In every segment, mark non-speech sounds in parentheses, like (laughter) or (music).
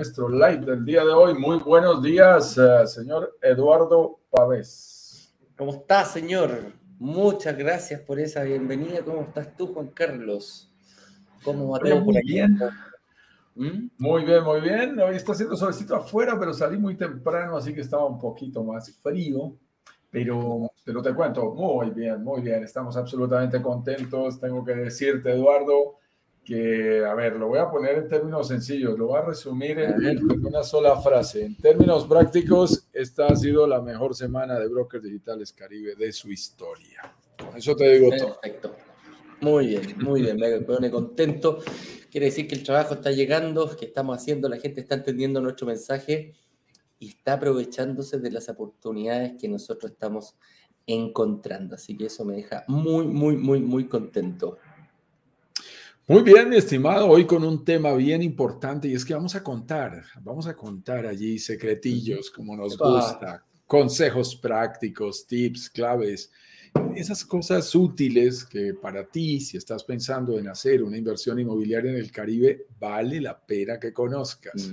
nuestro live del día de hoy. Muy buenos días, eh, señor Eduardo Pavés. ¿Cómo estás, señor? Muchas gracias por esa bienvenida. ¿Cómo estás tú, Juan Carlos? ¿Cómo va todo por aquí? Bien. ¿Mm? Muy bien, muy bien. Hoy está haciendo solecito afuera, pero salí muy temprano, así que estaba un poquito más frío. Pero, pero te cuento, muy bien, muy bien. Estamos absolutamente contentos. Tengo que decirte, Eduardo, que, a ver, lo voy a poner en términos sencillos, lo voy a resumir en, una sola frase. En términos prácticos, esta ha sido la mejor semana de Brokers Digitales Caribe de su historia. Con eso te digo todo. Perfecto. Muy bien, muy bien, me pone contento. Quiere decir que el trabajo está llegando, que estamos haciendo, la gente está entendiendo nuestro mensaje y está aprovechándose de las oportunidades que nosotros estamos encontrando. Así que eso me deja muy, muy, muy, muy contento. Muy bien, mi estimado, hoy con un tema bien importante y es que vamos a contar, vamos a contar allí secretillos como nos gusta, consejos prácticos, tips, claves, esas cosas útiles que para ti, si estás pensando en hacer una inversión inmobiliaria en el Caribe, vale la pena que conozcas.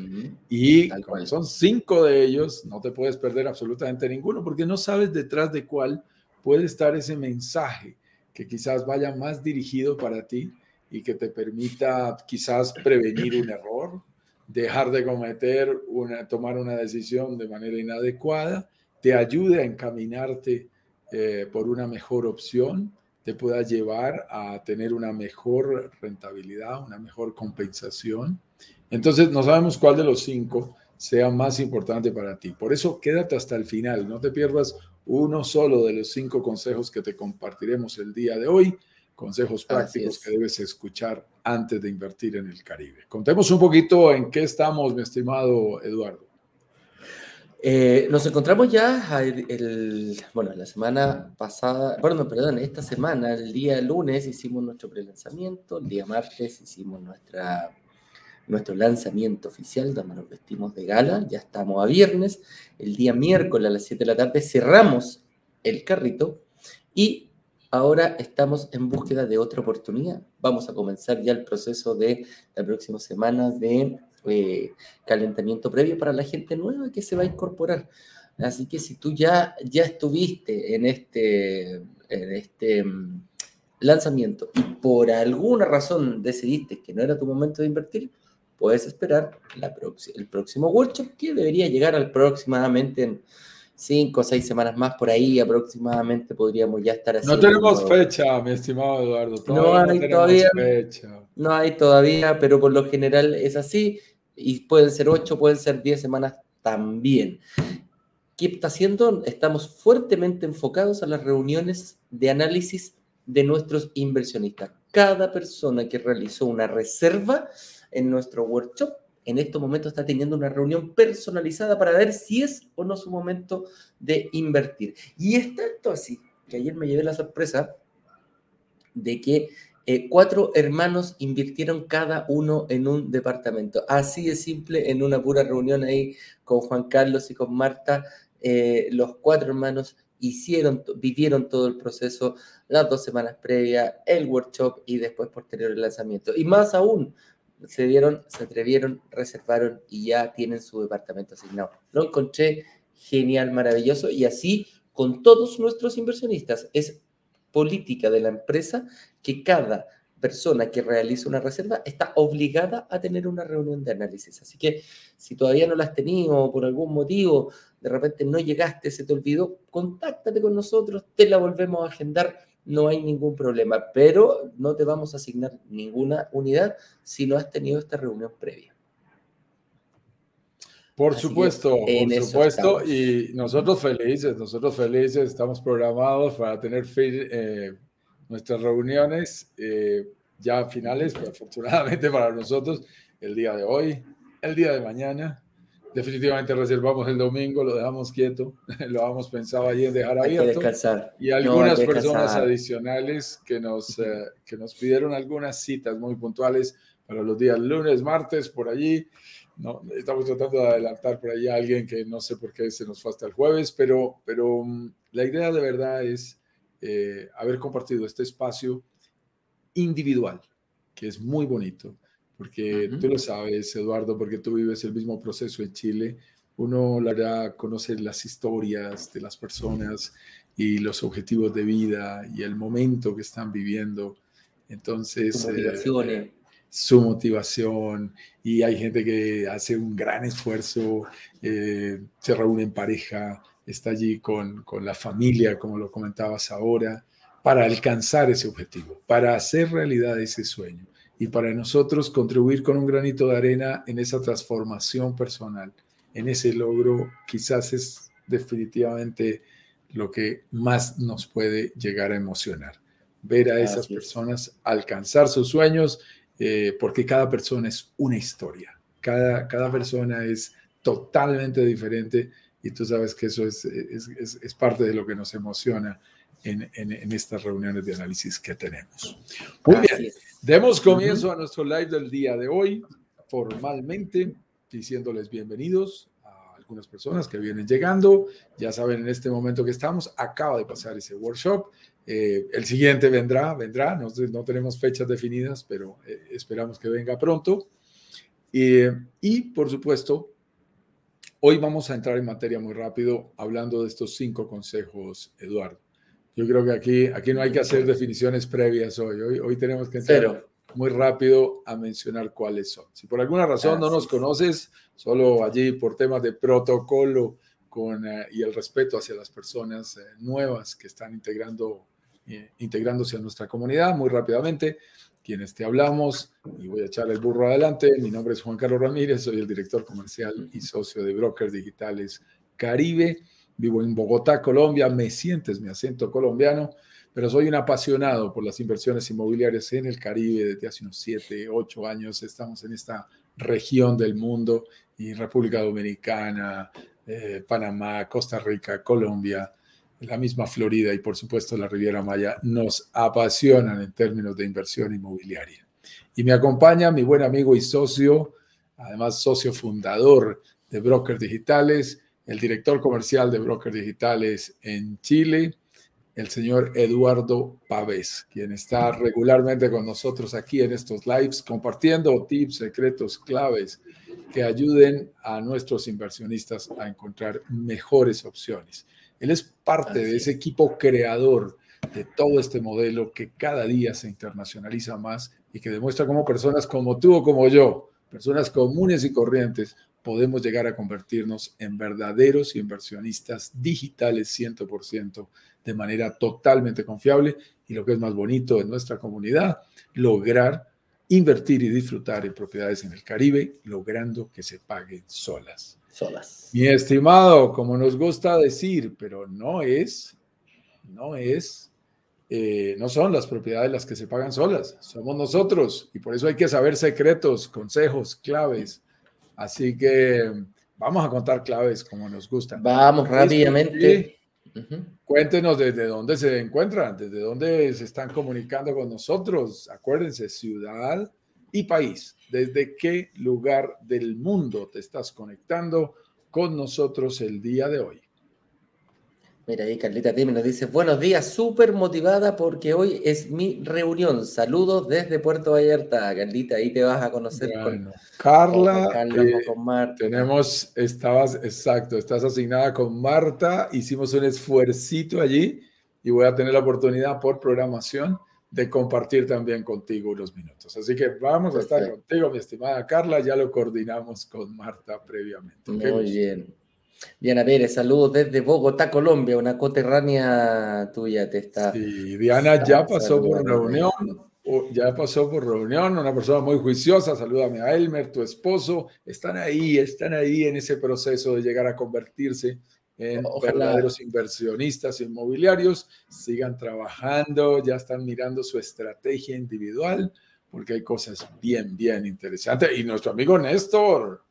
Y son cinco de ellos, no te puedes perder absolutamente ninguno porque no sabes detrás de cuál puede estar ese mensaje que quizás vaya más dirigido para ti y que te permita quizás prevenir un error, dejar de cometer una, tomar una decisión de manera inadecuada, te ayude a encaminarte eh, por una mejor opción, te pueda llevar a tener una mejor rentabilidad, una mejor compensación. Entonces, no sabemos cuál de los cinco sea más importante para ti. Por eso, quédate hasta el final, no te pierdas uno solo de los cinco consejos que te compartiremos el día de hoy consejos prácticos que debes escuchar antes de invertir en el Caribe. Contemos un poquito en qué estamos, mi estimado Eduardo. Eh, nos encontramos ya el, bueno, la semana pasada, bueno, perdón, esta semana, el día lunes hicimos nuestro prelanzamiento, el día martes hicimos nuestra, nuestro lanzamiento oficial, donde nos vestimos de gala, ya estamos a viernes, el día miércoles a las 7 de la tarde cerramos el carrito y Ahora estamos en búsqueda de otra oportunidad. Vamos a comenzar ya el proceso de la próxima semana de eh, calentamiento previo para la gente nueva que se va a incorporar. Así que si tú ya, ya estuviste en este, en este mm, lanzamiento y por alguna razón decidiste que no era tu momento de invertir, puedes esperar el próximo workshop que debería llegar aproximadamente en cinco o seis semanas más por ahí aproximadamente podríamos ya estar así. No tenemos fecha, mi estimado Eduardo. no hay todavía. No hay todavía, pero por lo general es así. Y pueden ser ocho, pueden ser diez semanas también. ¿Qué está haciendo? Estamos fuertemente enfocados a las reuniones de análisis de nuestros inversionistas. Cada persona que realizó una reserva en nuestro workshop en estos momentos está teniendo una reunión personalizada para ver si es o no su momento de invertir. Y es tanto así que ayer me llevé la sorpresa de que eh, cuatro hermanos invirtieron cada uno en un departamento. Así de simple, en una pura reunión ahí con Juan Carlos y con Marta, eh, los cuatro hermanos hicieron, vivieron todo el proceso, las dos semanas previas, el workshop y después posterior el lanzamiento. Y más aún, se dieron, se atrevieron, reservaron y ya tienen su departamento asignado. Lo encontré genial, maravilloso y así con todos nuestros inversionistas. Es política de la empresa que cada persona que realiza una reserva está obligada a tener una reunión de análisis. Así que si todavía no la has tenido o por algún motivo de repente no llegaste, se te olvidó, contáctate con nosotros, te la volvemos a agendar no hay ningún problema, pero no te vamos a asignar ninguna unidad si no has tenido esta reunión previa. Por supuesto, por supuesto, y nosotros felices, nosotros felices, estamos programados para tener eh, nuestras reuniones eh, ya finales, pero (laughs) afortunadamente para nosotros, el día de hoy, el día de mañana, definitivamente reservamos el domingo, lo dejamos quieto, (laughs) lo habíamos pensado en dejar abierto. Y algunas personas adicionales que nos, eh, que nos pidieron algunas citas muy puntuales para los días lunes, martes, por allí. No, estamos tratando de adelantar por ahí a alguien que no sé por qué se nos fue hasta el jueves, pero, pero mm, la idea de verdad es eh, haber compartido este espacio individual, que es muy bonito, porque tú lo sabes, Eduardo, porque tú vives el mismo proceso en Chile. Uno la hará conocer las historias de las personas y los objetivos de vida y el momento que están viviendo. Entonces, eh, su motivación y hay gente que hace un gran esfuerzo, eh, se reúne en pareja, está allí con, con la familia, como lo comentabas ahora, para alcanzar ese objetivo, para hacer realidad ese sueño y para nosotros contribuir con un granito de arena en esa transformación personal, en ese logro, quizás es definitivamente lo que más nos puede llegar a emocionar. Ver a esas personas alcanzar sus sueños, eh, porque cada persona es una historia, cada, cada persona es totalmente diferente y tú sabes que eso es, es, es parte de lo que nos emociona en, en, estas reuniones de análisis que tenemos. Muy bien, demos comienzo a nuestro live del día de hoy, formalmente diciéndoles bienvenidos a algunas personas que vienen llegando. Ya saben, en este momento que estamos, acaba de pasar ese workshop. Eh, el siguiente vendrá, vendrá, no, no tenemos fechas definidas, pero eh, esperamos que venga pronto. y por supuesto, hoy vamos a entrar en materia muy rápido hablando de estos cinco consejos, Eduardo. Yo creo que aquí, aquí no hay que hacer definiciones previas hoy. Hoy, hoy tenemos que entrar muy rápido a mencionar cuáles son. Si por alguna razón no nos conoces, solo allí por temas de protocolo con, eh, y el respeto hacia las personas eh, nuevas que están integrando, eh, integrándose a nuestra comunidad, muy rápidamente, quienes te hablamos, y voy a echar el burro adelante, mi nombre es Juan Carlos Ramírez, soy el director comercial y socio de Brokers Digitales Caribe vivo en Bogotá, Colombia, me sientes mi acento colombiano, pero soy un apasionado por las inversiones inmobiliarias en el Caribe desde hace unos 7, 8 años. Estamos en esta región del mundo y República Dominicana, eh, Panamá, Costa Rica, Colombia, la misma Florida y por supuesto la Riviera Maya nos apasionan en términos de inversión inmobiliaria. Y me acompaña mi buen amigo y socio, además socio fundador de Brokers Digitales, el director comercial de Brokers Digitales en Chile, el señor Eduardo Pavés, quien está regularmente con nosotros aquí en estos lives, compartiendo tips, secretos, claves que ayuden a nuestros inversionistas a encontrar mejores opciones. Él es parte de ese equipo creador de todo este modelo que cada día se internacionaliza más y que demuestra cómo personas como tú o como yo, personas comunes y corrientes, podemos llegar a convertirnos en verdaderos inversionistas digitales 100% de manera totalmente confiable y lo que es más bonito en nuestra comunidad, lograr invertir y disfrutar en propiedades en el Caribe, logrando que se paguen solas. Solas. Mi estimado, como nos gusta decir, pero no es, no es, eh, no son las propiedades las que se pagan solas, somos nosotros y por eso hay que saber secretos, consejos, claves Así que vamos a contar claves como nos gusta. Vamos rápidamente. Cuéntenos desde dónde se encuentran, desde dónde se están comunicando con nosotros. Acuérdense, ciudad y país. ¿Desde qué lugar del mundo te estás conectando con nosotros el día de hoy? Mira, ahí Carlita Tim nos dice, buenos días, súper motivada porque hoy es mi reunión. Saludos desde Puerto Vallarta. Carlita, ahí te vas a conocer con Carla. Eh, con Marta. Tenemos, estabas, exacto, estás asignada con Marta. Hicimos un esfuercito allí y voy a tener la oportunidad por programación de compartir también contigo unos minutos. Así que vamos a estar contigo, mi estimada Carla. Ya lo coordinamos con Marta previamente. Muy bien. Diana Pérez, saludos desde Bogotá, Colombia, una coterránea tuya te está. Sí, Diana ya pasó por reunión, ya pasó por reunión, una persona muy juiciosa, salúdame a Elmer, tu esposo, están ahí, están ahí en ese proceso de llegar a convertirse en verdaderos inversionistas inmobiliarios, sigan trabajando, ya están mirando su estrategia individual, porque hay cosas bien, bien interesantes. Y nuestro amigo Néstor,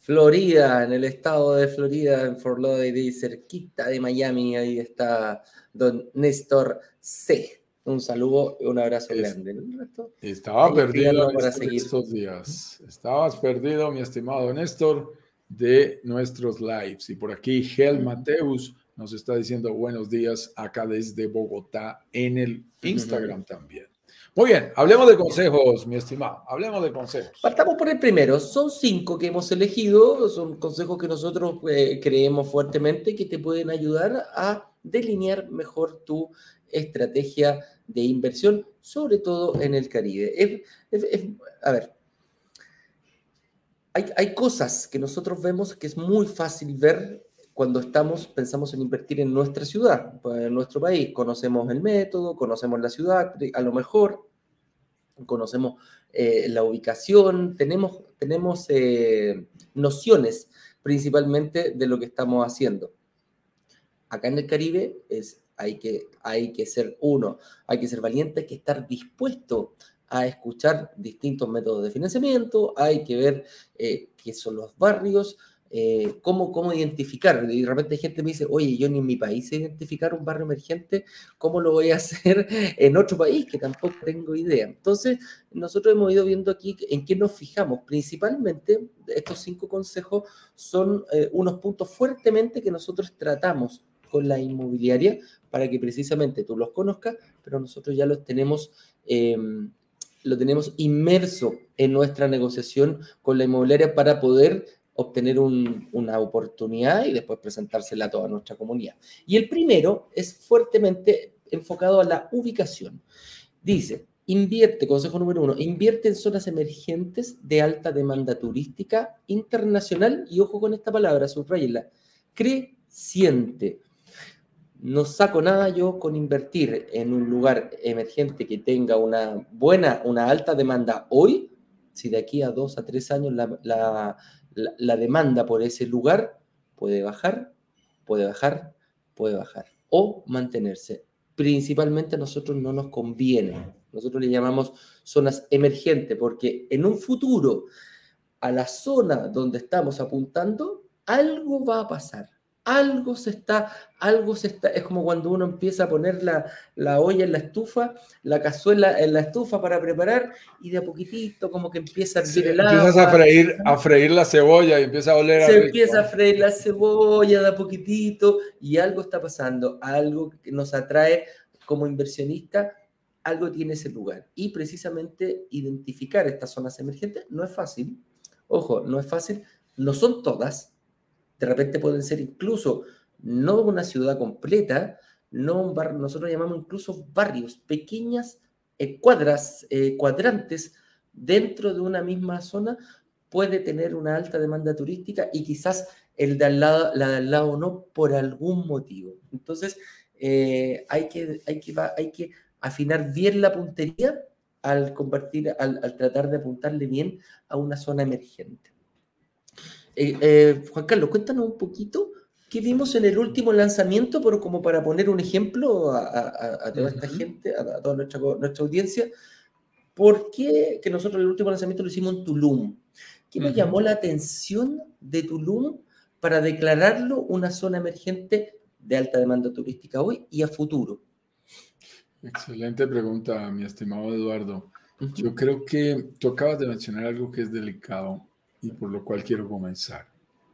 Florida, en el estado de Florida, en Fort Lauderdale, cerquita de Miami, ahí está don Néstor C. Un saludo y un abrazo grande. Estaba perdido para seguir. estos días. Estabas perdido, mi estimado Néstor, de nuestros lives. Y por aquí, Gel Mateus nos está diciendo buenos días acá desde Bogotá en el Instagram también. Muy bien, hablemos de consejos, mi estimado. Hablemos de consejos. Partamos por el primero. Son cinco que hemos elegido. Son consejos que nosotros eh, creemos fuertemente que te pueden ayudar a delinear mejor tu estrategia de inversión, sobre todo en el Caribe. a ver, hay, hay cosas que nosotros vemos que es muy fácil ver cuando estamos, pensamos en invertir en nuestra ciudad, en nuestro país. Conocemos el método, conocemos la ciudad, a lo mejor conocemos eh, la ubicación, tenemos, tenemos eh, nociones principalmente de lo que estamos haciendo. Acá en el Caribe es, hay, que, hay que ser uno, hay que ser valiente, hay que estar dispuesto a escuchar distintos métodos de financiamiento, hay que ver eh, qué son los barrios, eh, cómo, cómo identificar. Y de repente gente me dice, oye, yo ni en mi país sé identificar un barrio emergente, ¿cómo lo voy a (laughs) hacer en otro país? Que tampoco tengo idea. Entonces, nosotros hemos ido viendo aquí en qué nos fijamos. Principalmente, estos cinco consejos son eh, unos puntos fuertemente que nosotros tratamos con la inmobiliaria para que precisamente tú los conozcas, pero nosotros ya los tenemos... Em, lo tenemos inmerso en nuestra negociación con la inmobiliaria para poder obtener una oportunidad y después presentársela a toda nuestra comunidad. Y el primero es fuertemente enfocado a la ubicación. Dice, invierte, consejo número uno, invierte en zonas emergentes de alta demanda turística internacional y ojo con esta palabra, subrayenla, creciente. No saco nada yo con invertir en un lugar emergente que tenga una buena, una alta demanda hoy, si de aquí a dos a tres años la, demanda por ese lugar puede bajar, puede bajar, puede bajar o mantenerse. Principalmente a nosotros no nos conviene. Nosotros le llamamos zonas emergentes porque en un futuro a la zona donde estamos apuntando, algo va a pasar algo se está, algo se está, es como cuando uno empieza a poner la, la, olla en la estufa, la cazuela en la estufa para preparar y de a poquitito como que empieza a hervir el agua. Empiezas a freír, a freír la cebolla y empieza a oler Se empieza a freír la cebolla de a poquitito y algo está pasando, algo que nos atrae como inversionista, algo tiene ese lugar. Y precisamente identificar estas zonas emergentes no es fácil, ojo, no es fácil, no son todas, de repente pueden ser incluso no una ciudad completa, no un barrio, nosotros llamamos incluso barrios, pequeñas eh, cuadras, eh, cuadrantes dentro de una misma zona puede tener una alta demanda turística y quizás el de al lado, la de al lado no por algún motivo. Entonces, eh, hay, que, hay, que, hay que afinar bien la puntería al, convertir, al tratar de apuntarle bien a una zona emergente. Eh, eh, Juan Carlos, cuéntanos un poquito qué vimos en el último lanzamiento, pero como para poner un ejemplo a, toda esta gente, a, toda nuestra, nuestra audiencia, ¿por qué que nosotros el último lanzamiento lo hicimos en Tulum? ¿Qué nos llamó la atención de Tulum para declararlo una zona emergente de alta demanda turística hoy y a futuro? Excelente pregunta, mi estimado Eduardo. Yo creo que tú acabas de mencionar algo que es delicado y por lo cual quiero comenzar.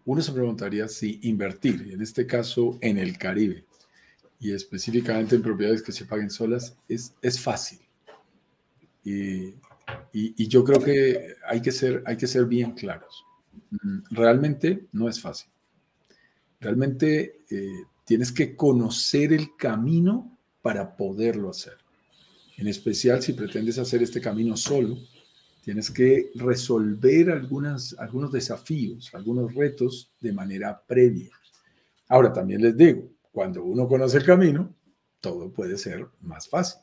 Uno se preguntaría si invertir, en este caso en el Caribe, y específicamente en propiedades que se paguen solas, es, es fácil. Y, yo creo que hay que, ser, hay que ser bien claros. Mm, realmente no es fácil. Realmente eh, tienes que conocer el camino para poderlo hacer. En especial si pretendes hacer este camino solo, Tienes que resolver algunas, algunos desafíos, algunos retos de manera previa. Ahora, también les digo, cuando uno conoce el camino, todo puede ser más fácil.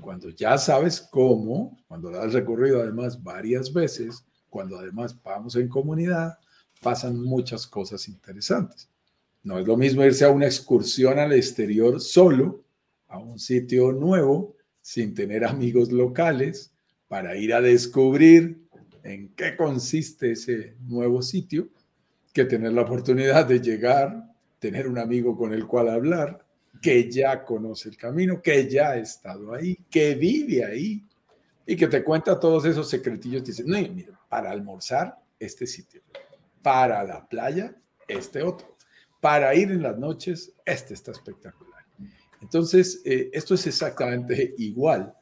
Cuando ya sabes cómo, cuando has recorrido además varias veces, cuando además vamos en comunidad, pasan muchas cosas interesantes. No es lo mismo irse a una excursión al exterior solo, a un sitio nuevo, sin tener amigos locales, para ir a descubrir en qué consiste ese nuevo sitio que tener la oportunidad de llegar, tener un amigo con el cual hablar, que ya conoce el camino, que ya ha estado ahí, que vive ahí y que te cuenta todos esos secretillos. Dice, no, mira, para almorzar, este sitio. Para la playa, este otro. Para ir en las noches, este está espectacular. Entonces, eh, esto es exactamente igual.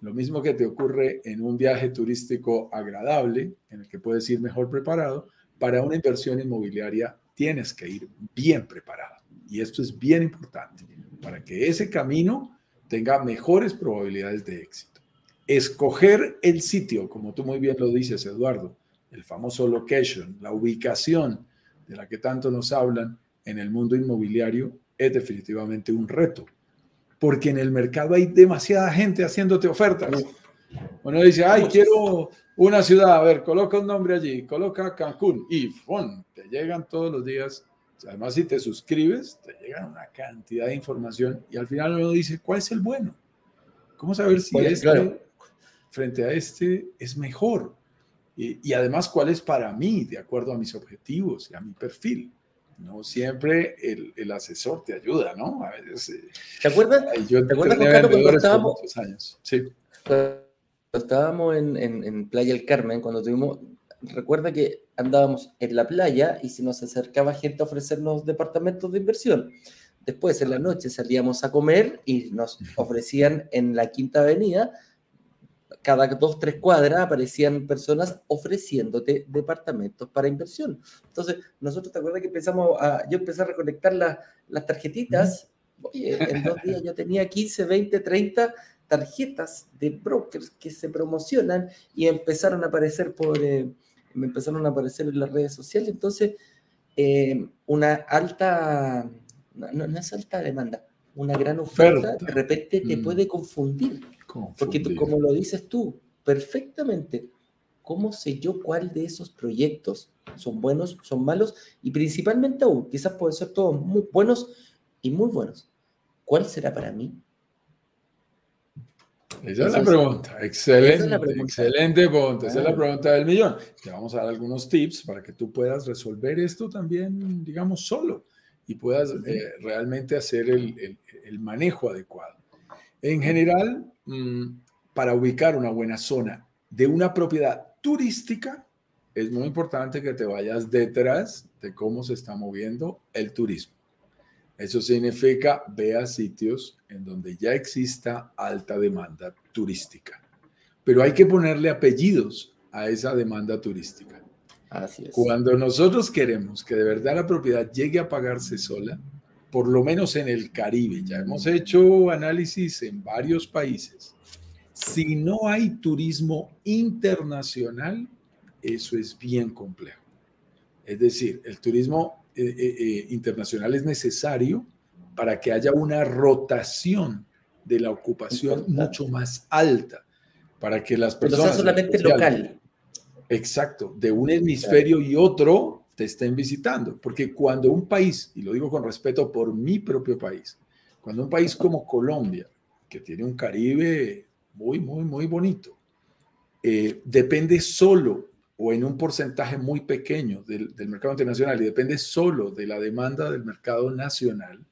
Lo mismo que te ocurre en un viaje turístico agradable, en el que puedes ir mejor preparado, para una inversión inmobiliaria tienes que ir bien preparado. Y esto es bien importante para que ese camino tenga mejores probabilidades de éxito. Escoger el sitio, como tú muy bien lo dices, Eduardo, el famoso location, la ubicación de la que tanto nos hablan en el mundo inmobiliario, es definitivamente un reto, porque en el mercado hay demasiada gente haciéndote ofertas. Uno dice, ay, quiero una ciudad, a ver, coloca un nombre allí, coloca Cancún y ¡fum! te llegan todos los días Además, si te suscribes, te llega una cantidad de información y al final uno dice, ¿cuál es el bueno? ¿Cómo saber si este frente a este es mejor? Y, además, ¿cuál es para mí, de acuerdo a mis objetivos y a mi perfil? No siempre el, asesor te ayuda, ¿no? A veces, eh, ¿Te acuerdas? Yo ¿Te acuerdas, cuando estábamos, años? Sí. estábamos en, en, en Playa del Carmen, cuando tuvimos, recuerda que andábamos en la playa y se nos acercaba gente a ofrecernos departamentos de inversión. Después, en la noche, salíamos a comer y nos ofrecían en la Quinta Avenida, cada dos, tres cuadras aparecían personas ofreciéndote departamentos para inversión. Entonces, nosotros, ¿te acuerdas que empezamos a, yo empecé a recolectar las tarjetitas? Oye, en dos días yo tenía 15, 20, 30 tarjetas de brokers que se promocionan y empezaron a aparecer por... Eh, me empezaron a aparecer en las redes sociales, entonces eh, una alta, no, no, es alta demanda, una gran oferta, de repente te mm. puede confundir, porque tú, como lo dices tú, perfectamente, ¿cómo sé yo cuál de esos proyectos son buenos, son malos? Y principalmente aún, quizás pueden ser todos muy buenos y muy buenos. ¿Cuál será para mí? Esa es la pregunta. Excelente, excelente pregunta. Esa es la pregunta del millón. Te vamos a dar algunos tips para que tú puedas resolver esto también, digamos, solo y puedas eh, realmente hacer el, el, manejo adecuado. En general, mm, para ubicar una buena zona de una propiedad turística, es muy importante que te vayas detrás de cómo se está moviendo el turismo. Eso significa vea sitios en donde ya exista alta demanda turística. Pero hay que ponerle apellidos a esa demanda turística. Así es. Cuando nosotros queremos que de verdad la propiedad llegue a pagarse sola, por lo menos en el Caribe, ya hemos hecho análisis en varios países, si no hay turismo internacional, eso es bien complejo. Es decir, el turismo eh, eh, eh, internacional es necesario para que haya una rotación de la ocupación mucho más alta, para que las personas... solamente local. Exacto, de un hemisferio y otro te estén visitando, porque cuando un país, y lo digo con respeto por mi propio país, cuando un país como Colombia, que tiene un Caribe muy, muy, muy bonito, depende solo o en un porcentaje muy pequeño del, mercado internacional y depende solo de la demanda del mercado nacional,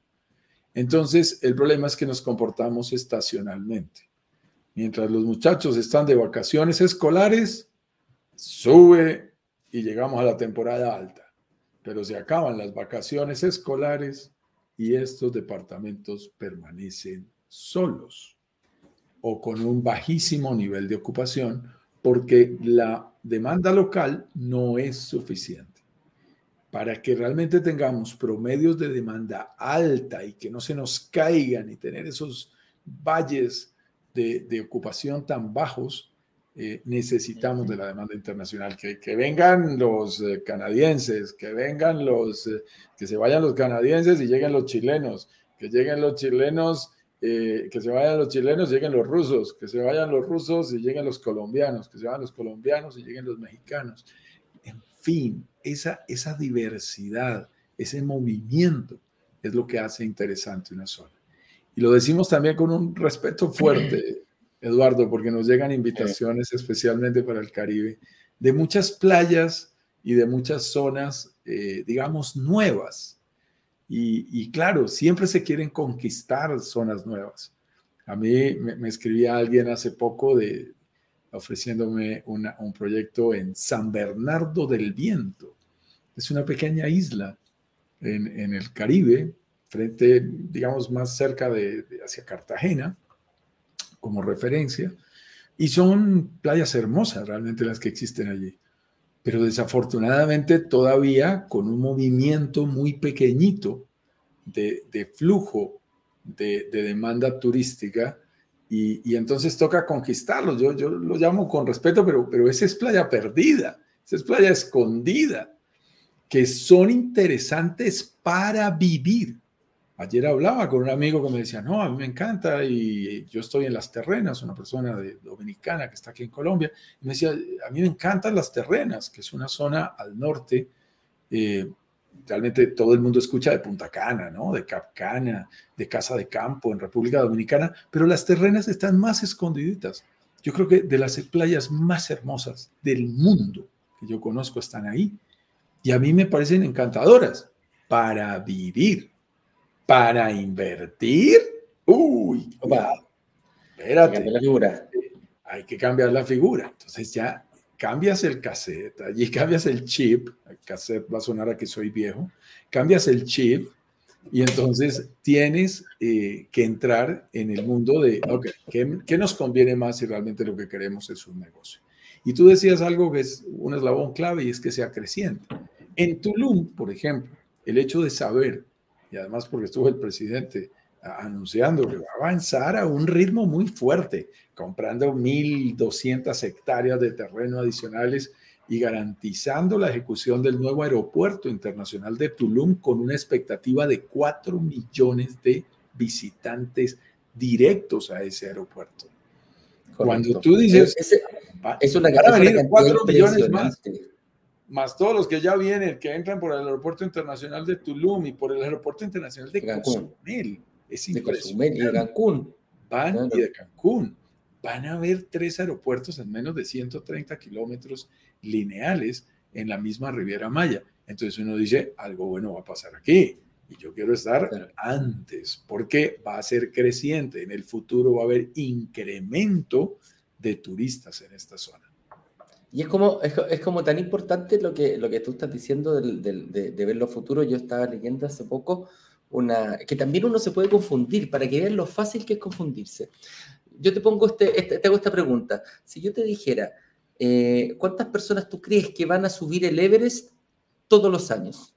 entonces el problema es que nos comportamos estacionalmente. Mientras los muchachos están de vacaciones escolares, sube y llegamos a la temporada alta. Pero se acaban las vacaciones escolares y estos departamentos permanecen solos o con un bajísimo nivel de ocupación porque la demanda local no es suficiente. Para que realmente tengamos promedios de demanda alta y que no se nos caigan y tener esos valles de, ocupación tan bajos, eh, necesitamos de la demanda internacional. Que, vengan los eh, canadienses, que vengan los, eh, que se vayan los canadienses y lleguen los chilenos, que lleguen los chilenos eh, que se vayan los chilenos y lleguen los rusos, que se vayan los rusos y lleguen los colombianos, que se vayan los colombianos y lleguen los mexicanos. En fin, esa, esa diversidad, ese movimiento es lo que hace interesante una zona. Y lo decimos también con un respeto fuerte, (laughs) Eduardo, porque nos llegan invitaciones especialmente para el Caribe de muchas playas y de muchas zonas, eh, digamos, nuevas. Y, claro, siempre se quieren conquistar zonas nuevas. A mí me, escribía alguien hace poco de, ofreciéndome un proyecto en San Bernardo del Viento. Es una pequeña isla en, el Caribe, frente, digamos, más cerca de, hacia Cartagena, como referencia. Y son playas hermosas realmente las que existen allí. Pero desafortunadamente todavía con un movimiento muy pequeñito de, flujo de, demanda turística y, entonces toca conquistarlo. Yo, yo lo llamo con respeto, pero, pero esa es playa perdida, esa es playa escondida que son interesantes para vivir. Ayer hablaba con un amigo que me decía, no, a mí me encanta y yo estoy en las terrenas, una persona dominicana que está aquí en Colombia, y me decía, a mí me encantan las terrenas, que es una zona al norte. Eh, realmente todo el mundo escucha de Punta Cana, ¿no? De Cap Cana, de Casa de Campo en República Dominicana, pero las terrenas están más escondiditas. Yo creo que de las playas más hermosas del mundo que yo conozco están ahí y a mí me parecen encantadoras para vivir, para invertir. Uy, espérate. La figura. Hay que cambiar la figura. Entonces ya cambias el cassette, allí cambias el chip, el cassette va a sonar a que soy viejo, cambias el chip y entonces tienes eh, que entrar en el mundo de, ok, ¿qué, ¿qué, nos conviene más si realmente lo que queremos es un negocio? Y tú decías algo que es un eslabón clave y es que sea creciente. En Tulum, por ejemplo, el hecho de saber, y además porque estuvo el presidente anunciando que va a avanzar a un ritmo muy fuerte, comprando 1.200 hectáreas de terreno adicionales y garantizando la ejecución del nuevo aeropuerto internacional de Tulum con una expectativa de 4 millones de visitantes directos a ese aeropuerto. Cuando tú dices, es, una van a venir 4 millones más, más todos los que ya vienen, que entran por el aeropuerto internacional de Tulum y por el aeropuerto internacional de Cozumel. Es impresionante. y de Cancún. Van y de Cancún. Van a haber tres aeropuertos en menos de 130 kilómetros lineales en la misma Riviera Maya. Entonces uno dice, algo bueno va a pasar aquí. Y yo quiero estar antes, porque va a ser creciente. En el futuro va a haber incremento de turistas en esta zona. Y es como, es, como tan importante lo que, lo que tú estás diciendo de, ver lo futuro. Yo estaba leyendo hace poco una, que también uno se puede confundir, para que vean lo fácil que es confundirse. Yo te pongo este, este te hago esta pregunta. Si yo te dijera, eh, ¿cuántas personas tú crees que van a subir el Everest todos los años?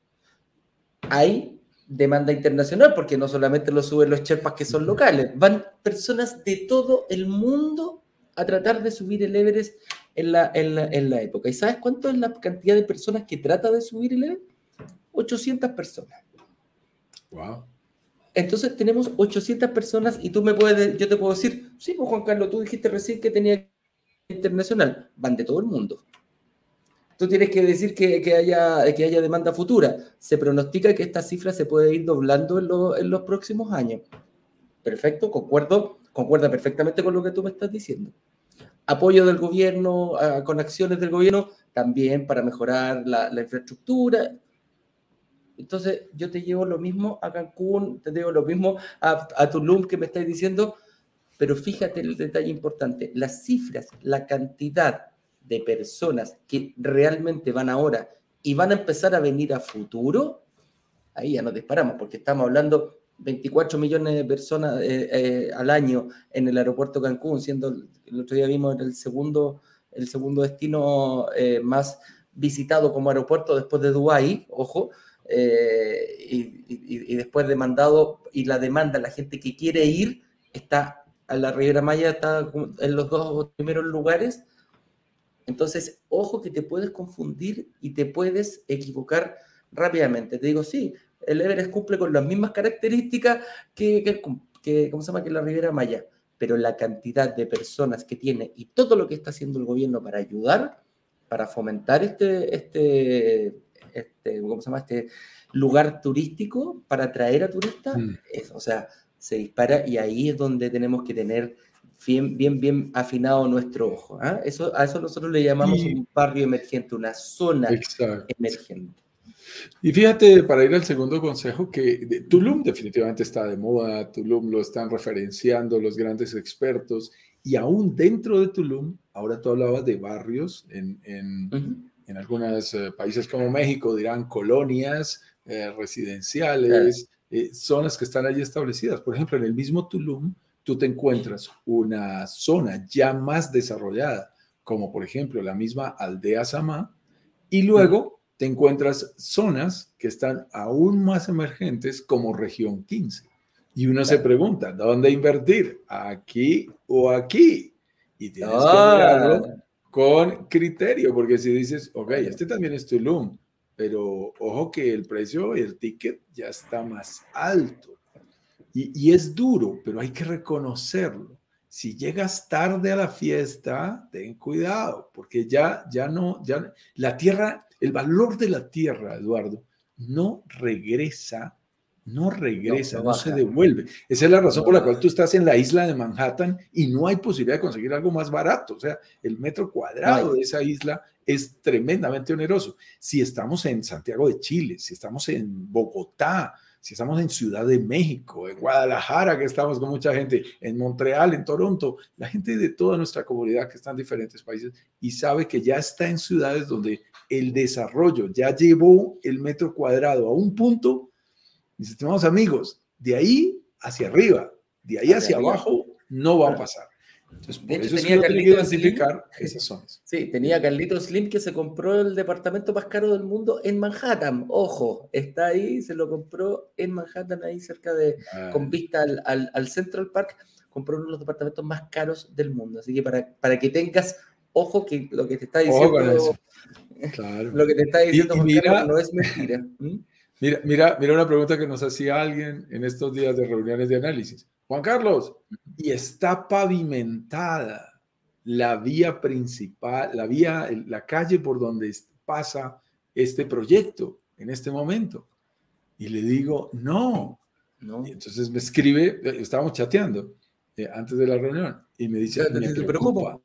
Hay demanda internacional, porque no solamente lo suben los Sherpas que son locales, van personas de todo el mundo a tratar de subir el Everest en la, en la, época. ¿Y sabes cuánto es la cantidad de personas que trata de subir el Everest? 800 personas. Wow. Entonces tenemos 800 personas y tú me puedes, yo te puedo decir, sí, pues Juan Carlos, tú dijiste recién que tenía internacional, van de todo el mundo. Tú tienes que decir que, haya, que haya demanda futura. Se pronostica que esta cifra se puede ir doblando en, en los próximos años. Perfecto, concuerdo, concuerda perfectamente con lo que tú me estás diciendo. Apoyo del gobierno, con acciones del gobierno, también para mejorar la, infraestructura. Entonces, yo te llevo lo mismo a Cancún, te llevo lo mismo a, a Tulum que me estáis diciendo, pero fíjate el detalle importante, las cifras, la cantidad de personas que realmente van ahora y van a empezar a venir a futuro, ahí ya nos disparamos, porque estamos hablando 24 millones de personas eh, eh, al año en el aeropuerto Cancún, siendo el otro día vimos el segundo, el segundo destino eh, más visitado como aeropuerto después de Dubái, ojo, y, y, después demandado, y la demanda, la gente que quiere ir, está a la Riviera Maya, está en los dos primeros lugares. Entonces, ojo que te puedes confundir y te puedes equivocar rápidamente. Te digo, sí, el Everest cumple con las mismas características que, que, ¿cómo se llama? que la Riviera Maya, pero la cantidad de personas que tiene y todo lo que está haciendo el gobierno para ayudar, para fomentar este, este, este ¿cómo se llama? este lugar turístico, para atraer a turistas, mm. o sea, se dispara y ahí es donde tenemos que tener bien, bien, bien afinado nuestro ojo. ¿ah? Eso, a eso nosotros le llamamos un barrio emergente, una zona emergente. Y fíjate, para ir al segundo consejo, que Tulum definitivamente está de moda, Tulum lo están referenciando los grandes expertos, y aún dentro de Tulum, ahora tú hablabas de barrios, en, en, en algunos eh, países como México dirán colonias eh, residenciales, eh, zonas que están allí establecidas. Por ejemplo, en el mismo Tulum, tú te encuentras una zona ya más desarrollada, como por ejemplo la misma aldea Samá, y luego te encuentras zonas que están aún más emergentes como región 15. Y uno se pregunta, ¿dónde invertir? ¿Aquí o aquí? Y tienes que ah. mirarlo con criterio, porque si dices, ok, este también es Tulum, pero ojo que el precio y el ticket ya está más alto. Y, es duro, pero hay que reconocerlo. Si llegas tarde a la fiesta, ten cuidado, porque ya, ya no, ya la tierra, el valor de la tierra, Eduardo, no regresa no regresa, no, se devuelve. Esa es la razón por la cual tú estás en la isla de Manhattan y no hay posibilidad de conseguir algo más barato. O sea, el metro cuadrado de esa isla es tremendamente oneroso. Si estamos en Santiago de Chile, si estamos en Bogotá, si estamos en Ciudad de México, en Guadalajara, que estamos con mucha gente, en Montreal, en Toronto, la gente de toda nuestra comunidad que está en diferentes países y sabe que ya está en ciudades donde el desarrollo ya llevó el metro cuadrado a un punto, mis estimados amigos, de ahí hacia arriba, de ahí hacia, abajo, no va a pasar. Entonces, eso tenía es que identificar esas zonas. Sí, tenía Carlitos Slim que se compró el departamento más caro del mundo en Manhattan. Ojo, está ahí, se lo compró en Manhattan, ahí cerca de, ah. con vista al, al, Central Park. Compró uno de los departamentos más caros del mundo. Así que para, para que tengas ojo que lo que te está diciendo, (laughs) claro. lo que te está diciendo no es mentira. (laughs) Mira, mira, mira una pregunta que nos hacía alguien en estos días de reuniones de análisis. Juan Carlos, y está pavimentada la vía principal, la vía, la calle por donde pasa este proyecto en este momento. Y le digo, no. no. entonces me escribe, estábamos chateando eh, antes de la reunión, y me dice, me preocupa.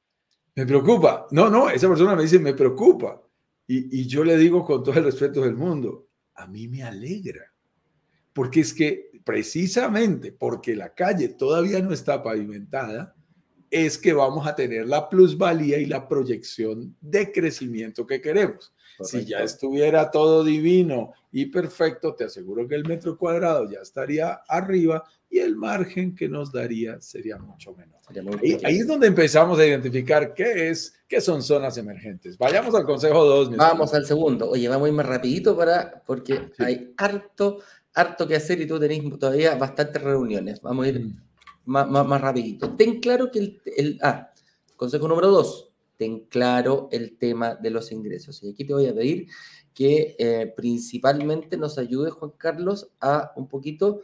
Me preocupa. No, no, esa persona me dice, me preocupa. Y, y yo le digo con todo el respeto del mundo, a mí me alegra. Porque es que precisamente porque la calle todavía no está pavimentada, es que vamos a tener la plusvalía y la proyección de crecimiento que queremos. Si ya estuviera todo divino y perfecto, te aseguro que el metro cuadrado ya estaría arriba y el margen que nos daría sería mucho menor. ahí es donde empezamos a identificar qué es, qué son zonas emergentes. Vayamos al consejo 2. Vamos al segundo. Oye, vamos a ir más rapidito para, porque hay harto harto que hacer y tú tenés todavía bastantes reuniones. Vamos a ir mm. más, más, rapidito. Ten claro que el, el, Ah, consejo número dos. Ten claro el tema de los ingresos. Y aquí te voy a pedir que eh, principalmente nos ayude, Juan Carlos, a un poquito,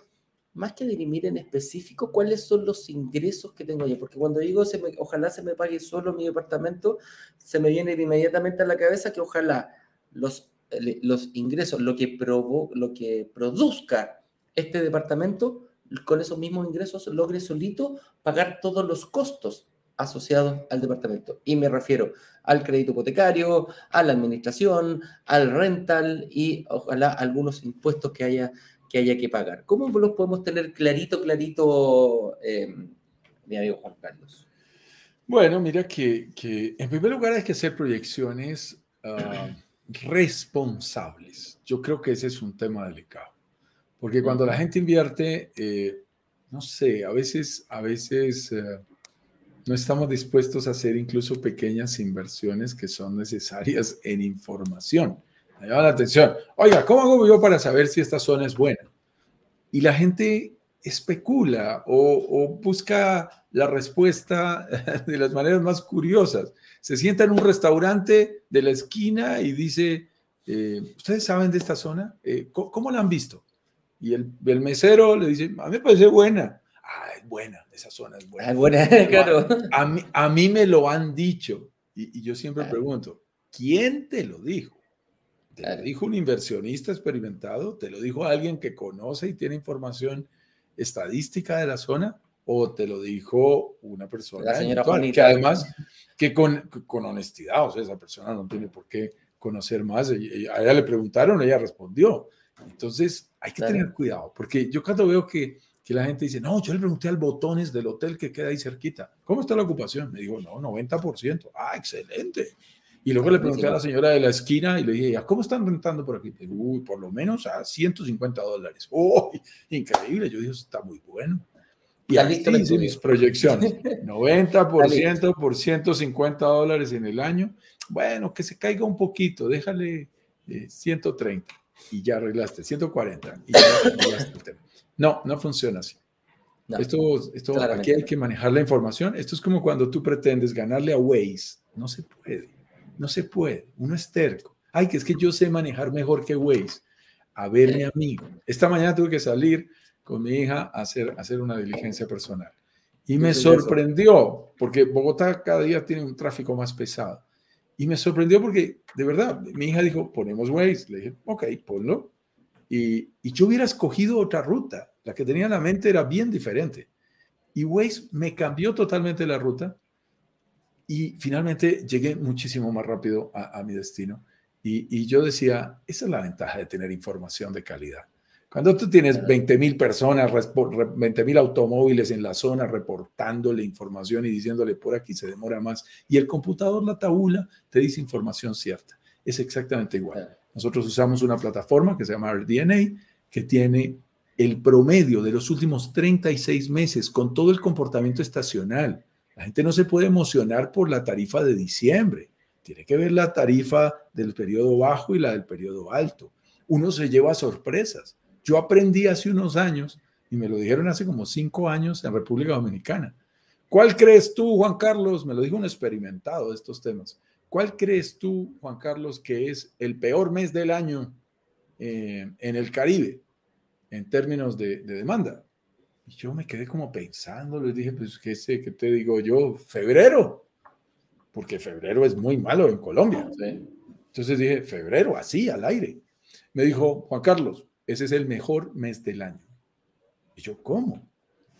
más que dirimir en específico, cuáles son los ingresos que tengo yo. Porque cuando digo, se ojalá se me pague solo mi departamento, se me viene inmediatamente a la cabeza que ojalá los los ingresos, lo que, provo lo que produzca este departamento, con esos mismos ingresos logre solito pagar todos los costos asociados al departamento. Y me refiero al crédito hipotecario, a la administración, al rental y ojalá algunos impuestos que haya que, haya que pagar. ¿Cómo los podemos tener clarito, clarito, eh, mi amigo Juan Carlos? Bueno, mira que, en primer lugar hay que hacer proyecciones uh, responsables. Yo creo que ese es un tema delicado, porque cuando la gente invierte, eh, no sé, a veces, a veces eh, no estamos dispuestos a hacer incluso pequeñas inversiones que son necesarias (laughs) en información. Me llama la atención. Oiga, ¿cómo hago yo para saber si esta zona es buena? Y la gente especula o, busca la respuesta (laughs) de las maneras más curiosas. Se sienta en un restaurante de la esquina y dice, eh, ¿ustedes saben de esta zona? Eh, ¿cómo, la han visto? Y el, mesero le dice, a mí me parece buena. Ah, es buena, esa zona es buena. buena, (laughs) claro. A, mí, a mí me lo han dicho. Y, yo siempre pregunto, ¿quién te lo dijo? ¿Te lo dijo un inversionista experimentado? ¿Te lo dijo alguien que conoce y tiene información estadística de la zona? O te lo dijo una persona la señora que además que con, con, honestidad, o sea, esa persona no tiene por qué conocer más. a ella le preguntaron, ella respondió. Entonces, hay que tener cuidado, porque yo cuando veo que, que, la gente dice, no, yo le pregunté al botones del hotel que queda ahí cerquita, ¿cómo está la ocupación? Me dijo, no, 90%. Ah, excelente. Y luego le pregunté a la señora de la esquina y le dije, ¿cómo están rentando por aquí? Uy, por lo menos a 150 dólares. ¡Uy! increíble! Yo dije, está muy bueno. Y hice mis proyecciones. (laughs) 90% por 150 dólares en el año. Bueno, que se caiga un poquito, déjale 130 eh, y ya arreglaste, 140 y ya arreglaste el tema. No, no funciona así. esto, esto aquí hay que manejar la información. Esto es como cuando tú pretendes ganarle a Waze. No se puede. No se puede. Uno es terco. Ay, que es que yo sé manejar mejor que Waze. A ver, mi amigo. Esta mañana tuve que salir con mi hija a hacer, hacer una diligencia personal. Y me sorprendió, porque Bogotá cada día tiene un tráfico más pesado. Y me sorprendió porque, de verdad, mi hija dijo, ponemos Waze. Le dije, ok, ponlo. Y, y yo hubiera escogido otra ruta. La que tenía en la mente era bien diferente. Y Waze me cambió totalmente la ruta y finalmente llegué muchísimo más rápido a, mi destino. Y, yo decía, esa es la ventaja de tener información de calidad. Cuando tú tienes 20 mil personas, 20 mil automóviles en la zona reportándole información y diciéndole por aquí se demora más, y el computador, la tabula, te dice información cierta. Es exactamente igual. Nosotros usamos una plataforma que se llama RDNA, que tiene el promedio de los últimos 36 meses con todo el comportamiento estacional, la gente no se puede emocionar por la tarifa de diciembre. Tiene que ver la tarifa del periodo bajo y la del periodo alto. Uno se lleva sorpresas. Yo aprendí hace unos años, y me lo dijeron hace como cinco años en República Dominicana. ¿Cuál crees tú, Juan Carlos? Me lo dijo un experimentado de estos temas. ¿Cuál crees tú, Juan Carlos, que es el peor mes del año eh, en el Caribe en términos de demanda? Y yo me quedé como pensando, les dije, pues, ¿qué sé? ¿Qué te digo yo? Febrero. Porque febrero es muy malo en Colombia. Entonces dije, febrero, así, al aire. Me dijo, Juan Carlos, ese es el mejor mes del año. Y yo, ¿cómo?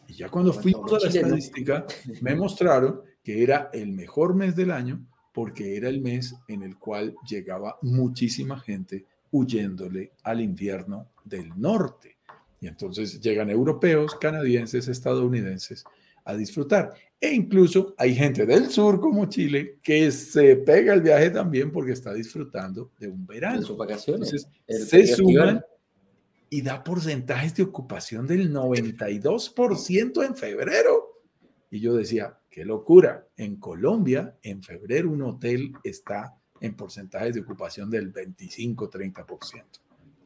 Y ya cuando fuimos a la estadística, me mostraron que era el mejor mes del año porque era el mes en el cual llegaba muchísima gente huyéndole al invierno del norte. Y entonces llegan europeos, canadienses, estadounidenses a disfrutar. E incluso hay gente del sur como Chile que se pega el viaje también porque está disfrutando de un verano. De sus vacaciones. Entonces, se suman y da porcentajes de ocupación del 92% en febrero. Y yo decía, qué locura. En Colombia, en febrero, un hotel está en porcentajes de ocupación del 25-30%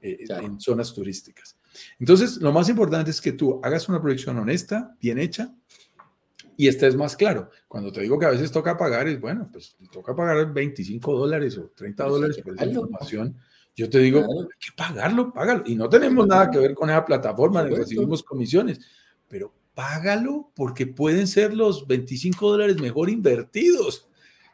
eh, en zonas turísticas. Entonces, lo más importante es que tú hagas una proyección honesta, bien hecha, y estés más claro. Cuando te digo que a veces toca pagar, es bueno, pues toca pagar 25 dólares o 30 pues dólares por esa información. Yo te digo, hay que pagarlo, págalo. Y no tenemos nada que ver con esa plataforma, ni recibimos comisiones, pero págalo porque pueden ser los 25 dólares mejor invertidos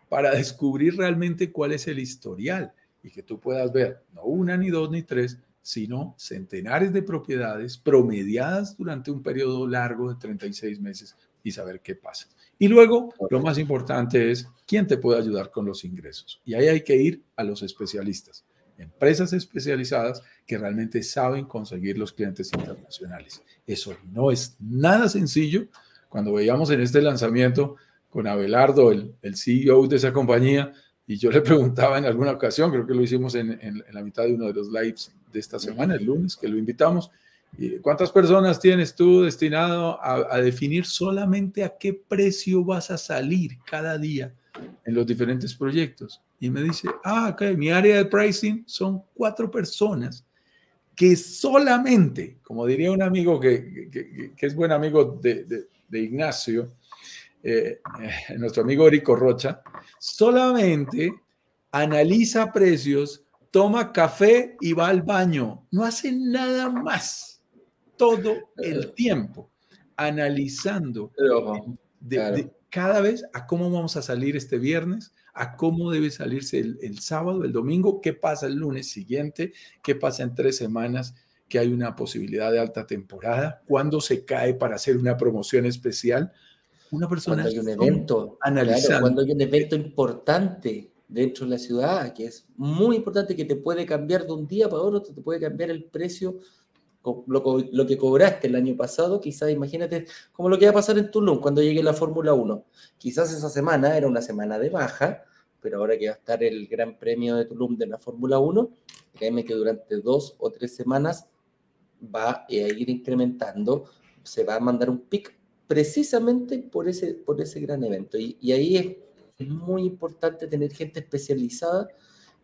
para descubrir realmente cuál es el historial y que tú puedas ver, no una, ni dos, ni tres, sino centenares de propiedades promediadas durante un periodo largo de 36 meses y saber qué pasa. Y luego, lo más importante es quién te puede ayudar con los ingresos. Y ahí hay que ir a los especialistas, empresas especializadas que realmente saben conseguir los clientes internacionales. Eso no es nada sencillo. Cuando veíamos en este lanzamiento con Abelardo, el, el CEO de esa compañía, y yo le preguntaba en alguna ocasión, creo que lo hicimos en, en, la mitad de uno de los lives de esta semana, el lunes, que lo invitamos, ¿cuántas personas tienes tú destinado a, definir solamente a qué precio vas a salir cada día en los diferentes proyectos? Y me dice, ah, ok, mi área de pricing son cuatro personas que solamente, como diría un amigo que, es buen amigo de, Ignacio, eh, nuestro amigo Erico Rocha, solamente analiza precios, toma café y va al baño. No hace nada más todo el tiempo analizando cada vez a cómo vamos a salir este viernes, a cómo debe salirse el, el sábado, el domingo, qué pasa el lunes siguiente, qué pasa en tres semanas que hay una posibilidad de alta temporada, cuándo se cae para hacer una promoción especial. Una persona cuando hay un evento, analizando. cuando hay un evento importante dentro de la ciudad, que es muy importante, que te puede cambiar de un día para otro, te puede cambiar el precio, lo, lo que cobraste el año pasado, quizás imagínate como lo que va a pasar en Tulum cuando llegue la Fórmula 1. Quizás esa semana era una semana de baja, pero ahora que va a estar el Gran Premio de Tulum de la Fórmula 1, créeme que durante dos o tres semanas va a ir incrementando, se va a mandar un pic precisamente por ese, por ese gran evento. Y, ahí es muy importante tener gente especializada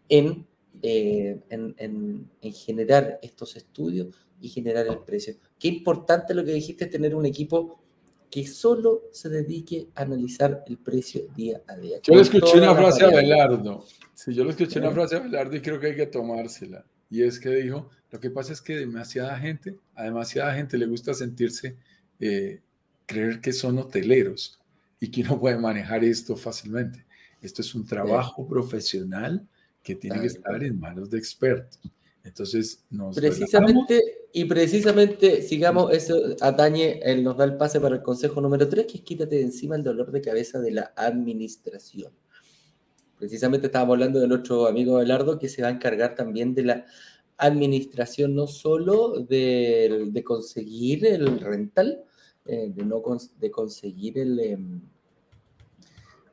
en, eh, en, en, generar estos estudios y generar el precio. Qué importante lo que dijiste, tener un equipo que solo se dedique a analizar el precio día a día. Yo le escuché una frase a Belardo. Sí, yo le escuché una frase a Belardo y creo que hay que tomársela. Y es que dijo, lo que pasa es que demasiada gente, a demasiada gente le gusta sentirse, eh, creer que son hoteleros y que no puede manejar esto fácilmente. Esto es un trabajo profesional que tiene que estar en manos de expertos. Entonces, nos precisamente y precisamente, sigamos, eso atañe, él nos da el pase para el consejo número 3, que es quítate de encima el dolor de cabeza de la administración. Precisamente estábamos hablando de nuestro amigo Belardo, que se va a encargar también de la administración, no solo de, conseguir el rental, eh, de, no, de conseguir el...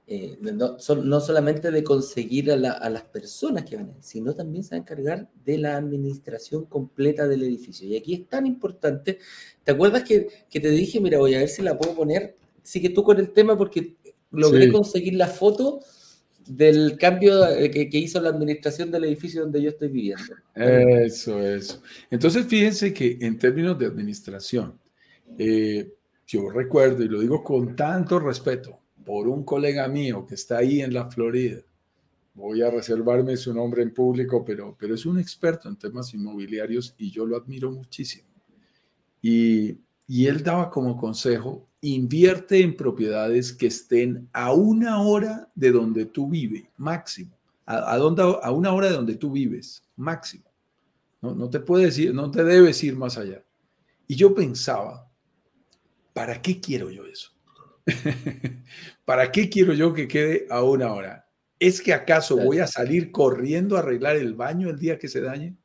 Eh, no, solamente de conseguir a, las personas que van sino también se va a encargar de la administración completa del edificio. Y aquí es tan importante, ¿te acuerdas que, te dije, mira, voy a ver si la puedo poner? Sigue tú con el tema porque logré conseguir la foto del cambio eh, que, hizo la administración del edificio donde yo estoy viviendo. Eso, eso. Entonces, fíjense que en términos de administración, eh, yo recuerdo, y lo digo con tanto respeto, por un colega mío que está ahí en la Florida. Voy a reservarme su nombre en público, pero, pero es un experto en temas inmobiliarios y yo lo admiro muchísimo. Y, y él daba como consejo, invierte en propiedades que estén a una hora de donde tú vives, máximo. A, a, donde, a una hora de donde tú vives, máximo. No, no te puedes ir, no te debes ir más allá. Y yo pensaba, ¿para qué quiero yo eso? (laughs) ¿Para qué quiero yo que quede a una hora? ¿Es que acaso voy a salir corriendo a arreglar el baño el día que se dañe?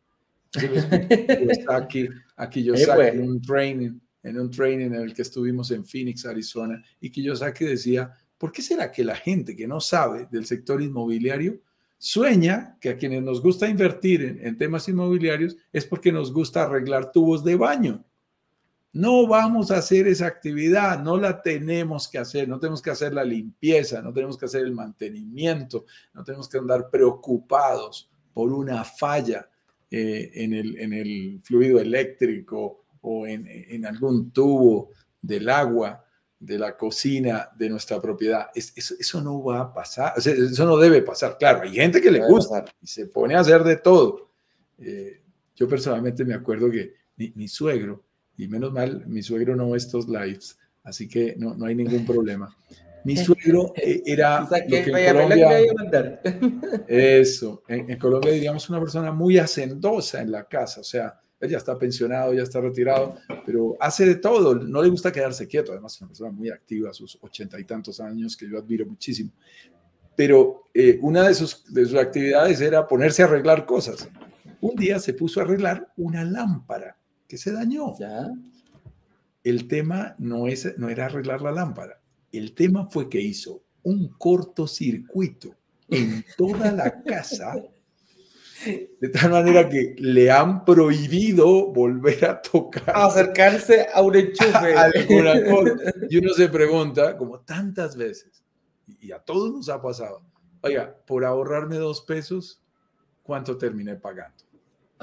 aquí, aquí yo (laughs) saqué en un training, en un training en el que estuvimos en Phoenix, Arizona, y que yo saqué decía, ¿por qué será que la gente que no sabe del sector inmobiliario sueña que a quienes nos gusta invertir en, en temas inmobiliarios es porque nos gusta arreglar tubos de baño? No vamos a hacer esa actividad, no la tenemos que hacer, no tenemos que hacer la limpieza, no tenemos que hacer el mantenimiento, no tenemos que andar preocupados por una falla eh, en, el, fluido eléctrico o en, algún tubo del agua de la cocina de nuestra propiedad. eso, no va a pasar, eso no debe pasar. Claro, hay gente que le gusta y se pone a hacer de todo. Eh, yo personalmente me acuerdo que mi suegro, y menos mal, mi suegro no ve estos lives, así que no, no hay ningún problema. Mi suegro eh, era... eso, en, Colombia diríamos una persona muy hacendosa en la casa, o sea, él ya está pensionado, ya está retirado, pero hace de todo, no le gusta quedarse quieto, además es una persona muy activa a sus ochenta y tantos años, que yo admiro muchísimo. Pero eh, una de sus, de sus actividades era ponerse a arreglar cosas. Un día se puso a arreglar una lámpara que se dañó. El tema no, es, no era arreglar la lámpara. El tema fue que hizo un cortocircuito en toda la casa, de tal manera que le han prohibido volver a tocar. acercarse a un enchufe. (laughs) Y uno se pregunta, como tantas veces, y a todos nos ha pasado, oiga, por ahorrarme dos pesos, ¿cuánto terminé pagando?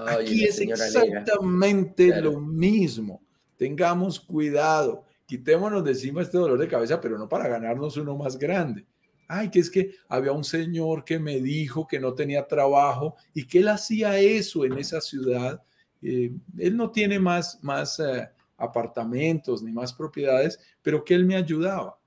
Aquí es exactamente lo mismo. Tengamos cuidado. Quitémonos de encima este dolor de cabeza, pero no para ganarnos uno más grande. Ay, que es que había un señor que me dijo que no tenía trabajo y que él hacía eso en esa ciudad. Eh, él no tiene más, más eh, apartamentos ni más propiedades, pero que él me ayudaba.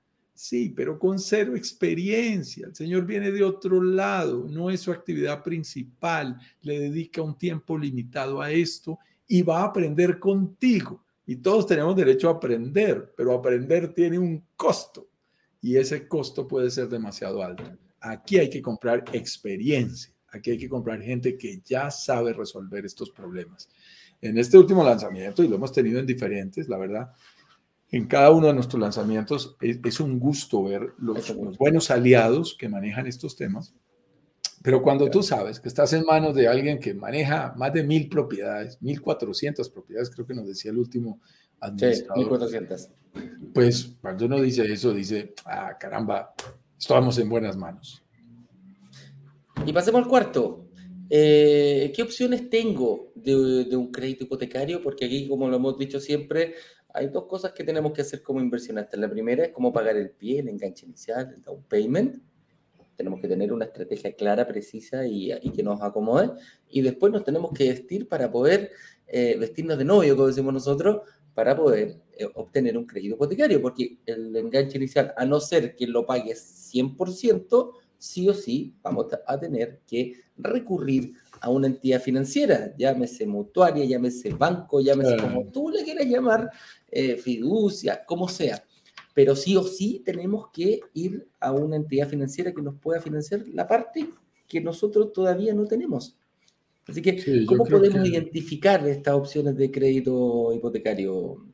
Sí, pero con cero experiencia. El Señor viene de otro lado, no es su actividad principal, le dedica un tiempo limitado a esto y va a aprender contigo. Y todos tenemos derecho a aprender, pero aprender tiene un costo y ese costo puede ser demasiado alto. Aquí hay que comprar experiencia, aquí hay que comprar gente que ya sabe resolver estos problemas. En este último lanzamiento, y lo hemos tenido en diferentes, la verdad, en cada uno de nuestros lanzamientos es, un gusto ver los, buenos aliados que manejan estos temas. Pero cuando tú sabes que estás en manos de alguien que maneja más de mil propiedades, mil cuatrocientas propiedades, creo que nos decía el último administrador. Sí, cuatrocientas. Pues cuando uno dice eso, dice, ah, caramba, estamos en buenas manos. Y pasemos al cuarto. Eh, ¿Qué opciones tengo de, de, un crédito hipotecario? Porque aquí, como lo hemos dicho siempre, hay dos cosas que tenemos que hacer como inversionistas. La primera es cómo pagar el pie, el enganche inicial, el down payment. Tenemos que tener una estrategia clara, precisa y, y que nos acomode. Y después nos tenemos que vestir para poder eh, vestirnos de novio, como decimos nosotros, para poder eh, obtener un crédito hipotecario, porque el enganche inicial, a no ser que lo pagues 100%, sí o sí vamos a tener que recurrir a una entidad financiera, llámese mutuaria, llámese banco, llámese como tú le quieras llamar, eh, fiducia, como sea. Pero sí o sí tenemos que ir a una entidad financiera que nos pueda financiar la parte que nosotros todavía no tenemos. Así que, ¿cómo podemos identificar estas opciones de crédito hipotecario?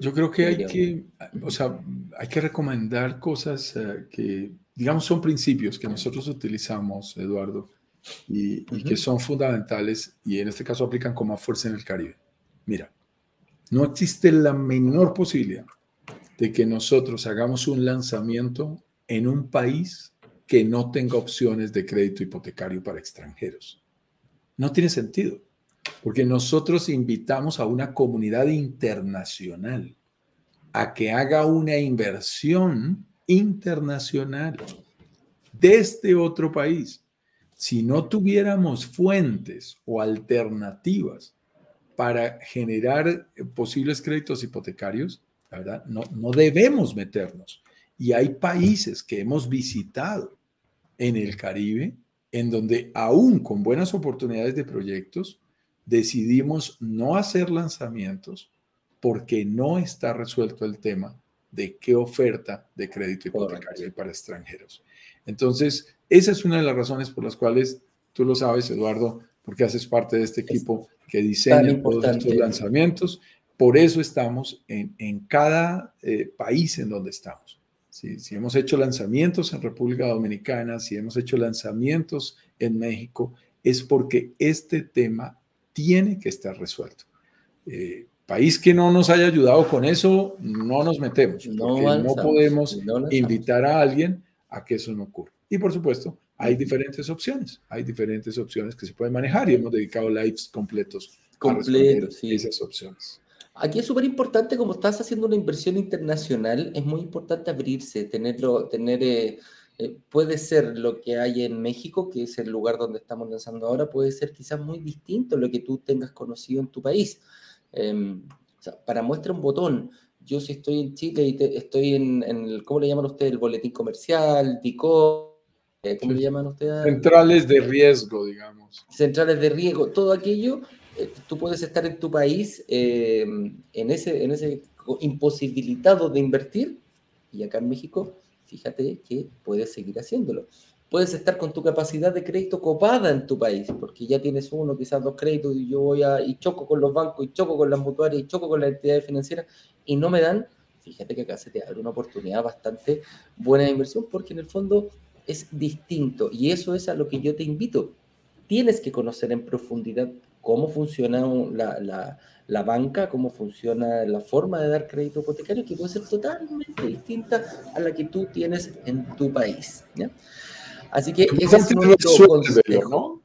Yo, creo que hay que, o sea, hay que recomendar cosas eh, que, digamos, son principios que nosotros utilizamos, Eduardo, y, que son fundamentales y en este caso aplican con más fuerza en el Caribe. Mira, no existe la menor posibilidad de que nosotros hagamos un lanzamiento en un país que no tenga opciones de crédito hipotecario para extranjeros. No tiene sentido, porque nosotros invitamos a una comunidad internacional a que haga una inversión internacional desde otro país. Si no tuviéramos fuentes o alternativas para generar posibles créditos hipotecarios, la verdad, no, no debemos meternos. Y hay países que hemos visitado en el Caribe en donde aún con buenas oportunidades de proyectos, decidimos no hacer lanzamientos porque no está resuelto el tema de qué oferta de crédito hipotecario hay para extranjeros. Entonces, esa es una de las razones por las cuales tú lo sabes, Eduardo, porque haces parte de este equipo que diseña todos estos lanzamientos. Por eso estamos en, en cada eh, país en donde estamos. Si, hemos hecho lanzamientos en República Dominicana, si hemos hecho lanzamientos en México, es porque este tema tiene que estar resuelto. Eh, país que no nos haya ayudado con eso, no nos metemos, porque no, podemos invitar a alguien a que eso no ocurra. Y por supuesto, hay diferentes opciones, hay diferentes opciones que se pueden manejar y hemos dedicado lives completos, completos a esas opciones. Aquí es súper importante, como estás haciendo una inversión internacional, es muy importante abrirse, tenerlo, tener, eh, eh, puede ser lo que hay en México, que es el lugar donde estamos lanzando ahora, puede ser quizás muy distinto a lo que tú tengas conocido en tu país. Em, para muestra un botón, yo si estoy en Chile y estoy en, el, ¿cómo le llaman ustedes? El boletín comercial, DICO, eh, ¿cómo le llaman ustedes? Centrales de riesgo, digamos. Centrales de riesgo, todo aquello eh, tú puedes estar en tu país eh, en, ese, en ese imposibilitado de invertir y acá en México, fíjate que puedes seguir haciéndolo. Puedes estar con tu capacidad de crédito copada en tu país, porque ya tienes uno, quizás dos créditos, y yo voy a, y choco con los bancos, y choco con las mutuarias, y choco con las entidades financieras, y no me dan, fíjate que acá se te abre una oportunidad bastante buena de inversión, porque en el fondo es distinto, y eso es a lo que yo te invito. Tienes que conocer en profundidad cómo funciona la, banca, cómo funciona la forma de dar crédito hipotecario, que puede ser totalmente distinta a la que tú tienes en tu país. Así que ese es resuélvelo, ¿no?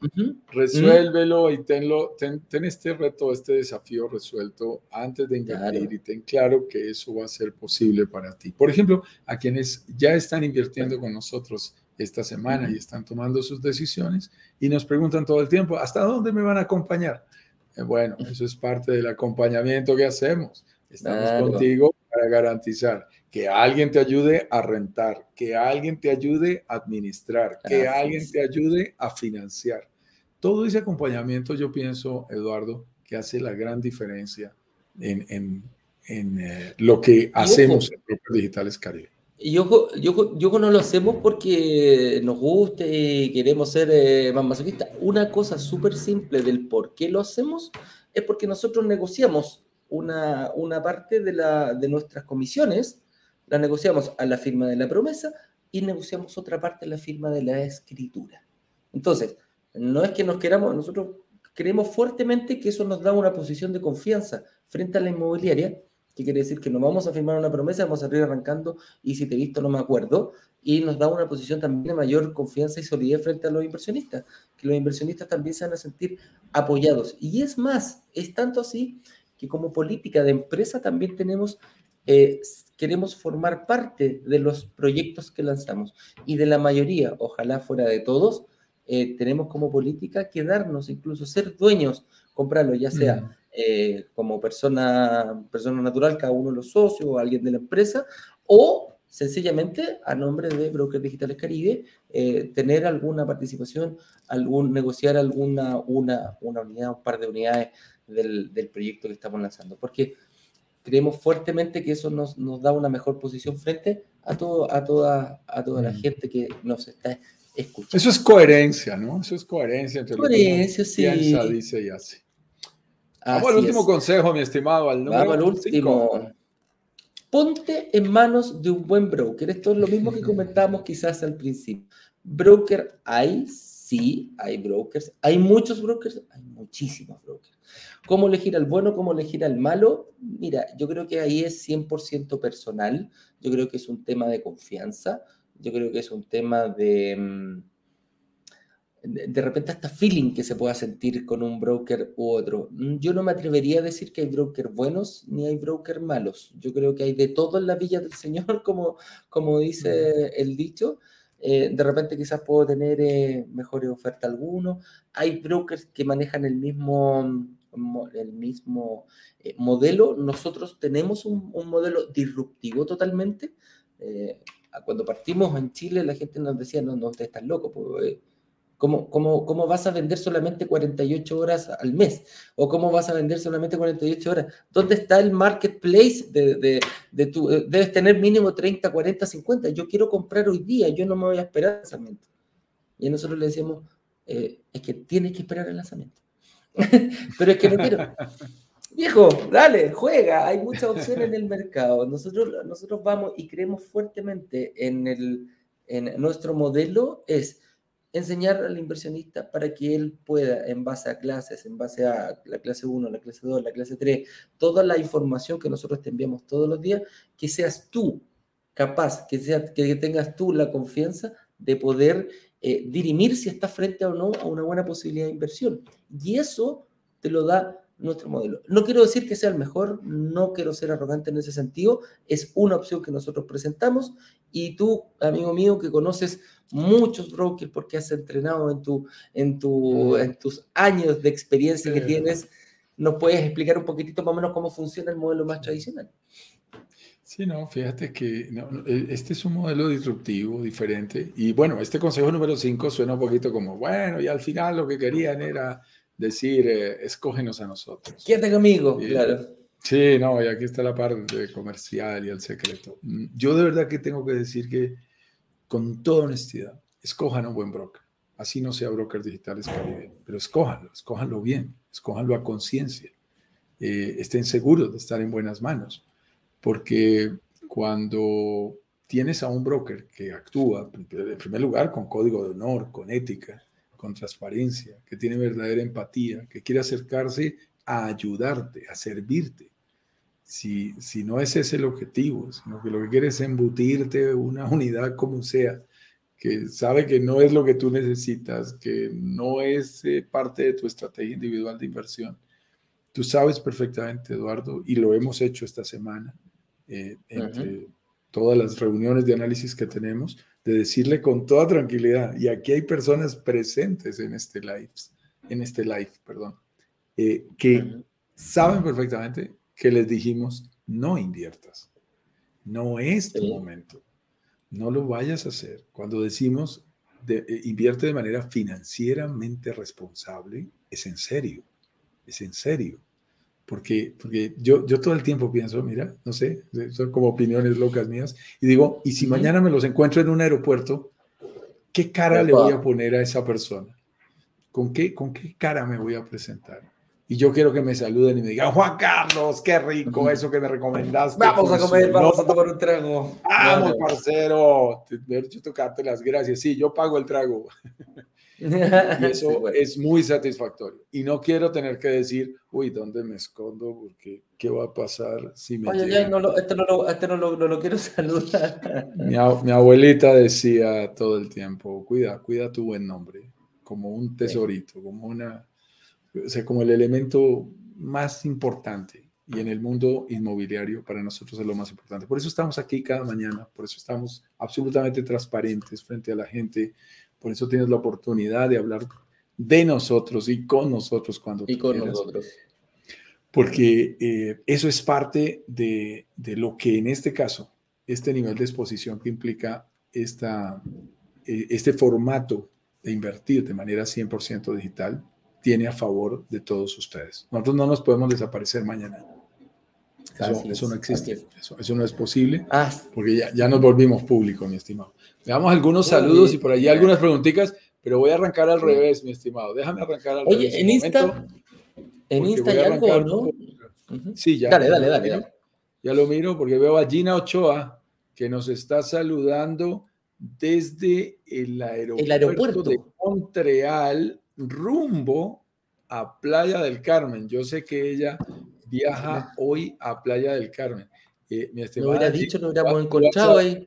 Resuélvelo y tenlo, ten, este reto, este desafío resuelto antes de invertir y ten claro que eso va a ser posible para ti. Por ejemplo, a quienes ya están invirtiendo con nosotros esta semana y están tomando sus decisiones y nos preguntan todo el tiempo, ¿hasta dónde me van a acompañar? Eh, bueno, eso es parte del acompañamiento que hacemos. Estamos contigo para garantizar que alguien te ayude a rentar, que alguien te ayude a administrar, que alguien te ayude a financiar. Todo ese acompañamiento, yo pienso, Eduardo, que hace la gran diferencia en, eh, lo que hacemos en Brokers Digitales Caribe. Y yo, yo, yo no lo hacemos porque nos guste y queremos ser eh, más masoquistas. Una cosa súper simple del por qué lo hacemos es porque nosotros negociamos una, una parte de, la, de nuestras comisiones, la negociamos a la firma de la promesa y negociamos otra parte a la firma de la escritura. Entonces, no es que nos queramos, nosotros creemos fuertemente que eso nos da una posición de confianza frente a la inmobiliaria ¿Qué quiere decir? Que no vamos a firmar una promesa, vamos a salir arrancando y si te he visto no me acuerdo. Y nos da una posición también de mayor confianza y solidez frente a los inversionistas, que los inversionistas también se van a sentir apoyados. Y es más, es tanto así que como política de empresa también tenemos, eh, queremos formar parte de los proyectos que lanzamos. Y de la mayoría, ojalá fuera de todos, eh, tenemos como política quedarnos, incluso ser dueños, comprarlo, ya sea... Eh, como persona, persona natural, cada uno de los socios o alguien de la empresa, o sencillamente a nombre de Brokers Digitales Caribe, eh, tener alguna participación, algún, negociar alguna una, una unidad, un par de unidades del, del, proyecto que estamos lanzando, porque creemos fuertemente que eso nos, nos da una mejor posición frente a, todo, a, toda, a toda la mm. gente que nos está escuchando. Eso es coherencia, ¿no? Eso es coherencia entre coherencia, lo que uno piensa, dice y hace. Vamos al último consejo, mi estimado. Al Vamos al último. Ponte en manos de un buen broker. Esto es lo mismo que (laughs) comentábamos quizás al principio. Broker hay, sí, hay brokers. Hay muchos brokers, hay muchísimos brokers. ¿Cómo elegir al bueno, cómo elegir al malo? Mira, yo creo que ahí es 100% personal. Yo creo que es un tema de confianza. Yo creo que es un tema de mm, de repente hasta feeling que se pueda sentir con un broker u otro. Mm, yo no me atrevería a decir que hay brokers buenos ni hay brokers malos. Yo creo que hay de todo en la villa del Señor, (laughs) como, como dice el dicho. Eh, de repente quizás puedo tener eh, mejores ofertas algunos. Hay brokers que manejan el mismo, el mismo eh, modelo. Nosotros tenemos un, un modelo disruptivo totalmente. cuando partimos en Chile, la gente nos decía, no, no, usted está loco, pues, ¿Cómo, cómo, cómo vas a vender solamente 48 horas al mes? ¿O cómo vas a vender solamente 48 horas? ¿Dónde está el marketplace de, de, tu, eh, debes tener mínimo 30, 40, 50. Yo quiero comprar hoy día, yo no me voy a esperar al lanzamiento. Y nosotros le decimos, eh, es que tienes que esperar el lanzamiento. (laughs) Pero es que no quiero. Viejo, dale, juega. Hay muchas opciones en el mercado. Nosotros, nosotros vamos y creemos fuertemente en, el, en nuestro modelo es enseñar al inversionista para que él pueda, en base a clases, en base a la clase 1, la clase 2, la clase 3, toda la información que nosotros te enviamos todos los días, que seas tú capaz, que, sea, que tengas tú la confianza de poder eh, dirimir si estás frente o no a una buena posibilidad de inversión. Y eso te lo da nuestro modelo. No quiero decir que sea el mejor, no quiero ser arrogante en ese sentido, es una opción que nosotros presentamos y tú, amigo mío, que conoces muchos brokers porque has entrenado en, tu, en, tu, en tus años de experiencia que tienes, ¿nos puedes explicar un poquitito más o menos cómo funciona el modelo más tradicional? Sí, no, fíjate que e, este es un modelo disruptivo, diferente. Y bueno, este consejo número 5 suena un poquito como, bueno, y al final lo que querían era decir, eh, escógenos a nosotros. Quédate conmigo, claro. Sí, no, y aquí está la parte comercial y el secreto. Mm, yo de verdad que tengo que decir que, con toda honestidad, escojan un buen broker. Así no sea broker digitales Caribe, pero escójanlo, escójanlo bien, escójanlo a conciencia. Eh, estén seguros de estar en buenas manos, porque cuando tienes a un broker que actúa, en primer lugar, con código de honor, con ética, con transparencia, que tiene verdadera empatía, que quiere acercarse a ayudarte, a servirte. Si, si no es ese el objetivo, sino que lo que quiere es embutirte una (laughs) unidad como sea, que sabe que no es lo que tú necesitas, que no es eh, parte de tu estrategia individual de inversión. Tú sabes perfectamente, Eduardo, y lo hemos hecho esta semana, eh, entre todas las reuniones de análisis que tenemos, de decirle con toda tranquilidad, y aquí hay personas presentes en este live, en este live, perdón, eh, que saben perfectamente que les dijimos, no inviertas, no es tu momento, no lo vayas a hacer. Cuando decimos, de, eh, invierte de manera financieramente responsable, es en serio. es en serio. Porque, porque yo, yo todo el tiempo pienso, mira, no sé, son como opiniones locas mías, y digo, ¿y si mañana me los encuentro en un aeropuerto, qué cara le voy a poner a esa persona? ¿Con qué, ¿Con qué cara me voy a presentar? Y yo quiero que me saluden y me digan, Juan Carlos, qué rico eso que me recomendaste. Vamos a comer, vamos a tomar un trago. Vamos, parcero. De hecho, tocarte las gracias. Sí, yo pago el trago. (laughs) y (laughs) eso es muy satisfactorio. Y no quiero tener que decir, uy, ¿dónde me escondo? Porque, ¿qué va a pasar si me... Oye, ya, no lo, este, no lo, este no, lo, no lo quiero (laughs) saludar. Mi, mi, abuelita decía todo el tiempo, cuida, cuida tu buen nombre, como un tesorito, como una o sea, como el elemento más importante y en el mundo inmobiliario para nosotros es lo más importante. Por eso estamos aquí cada mañana, por eso estamos absolutamente transparentes frente a la gente, por eso tienes la oportunidad de hablar de nosotros y con nosotros cuando y con nosotros. Porque eh, eso es parte de, de, lo que en este caso, este nivel de exposición que implica esta, eh, este formato de invertir de manera 100% digital, tiene a favor de todos ustedes. Nosotros no nos podemos desaparecer mañana. Eso, no existe, eso, no es posible, ah. porque ya, ya, nos volvimos público, mi estimado. Veamos algunos saludos y por allí algunas preguntitas, pero voy a arrancar al revés, mi estimado. Déjame arrancar al revés. Oye, en Insta, en Insta hay algo, ¿no? Sí, ya. Dale, dale, dale, dale. Ya lo miro porque veo a Gina Ochoa que nos está saludando desde el aeropuerto, el aeropuerto. de Montreal rumbo a Playa del Carmen. Yo sé que ella viaja hoy a Playa del Carmen. Eh, mi me hubiera dicho, no hubiéramos encontrado ahí.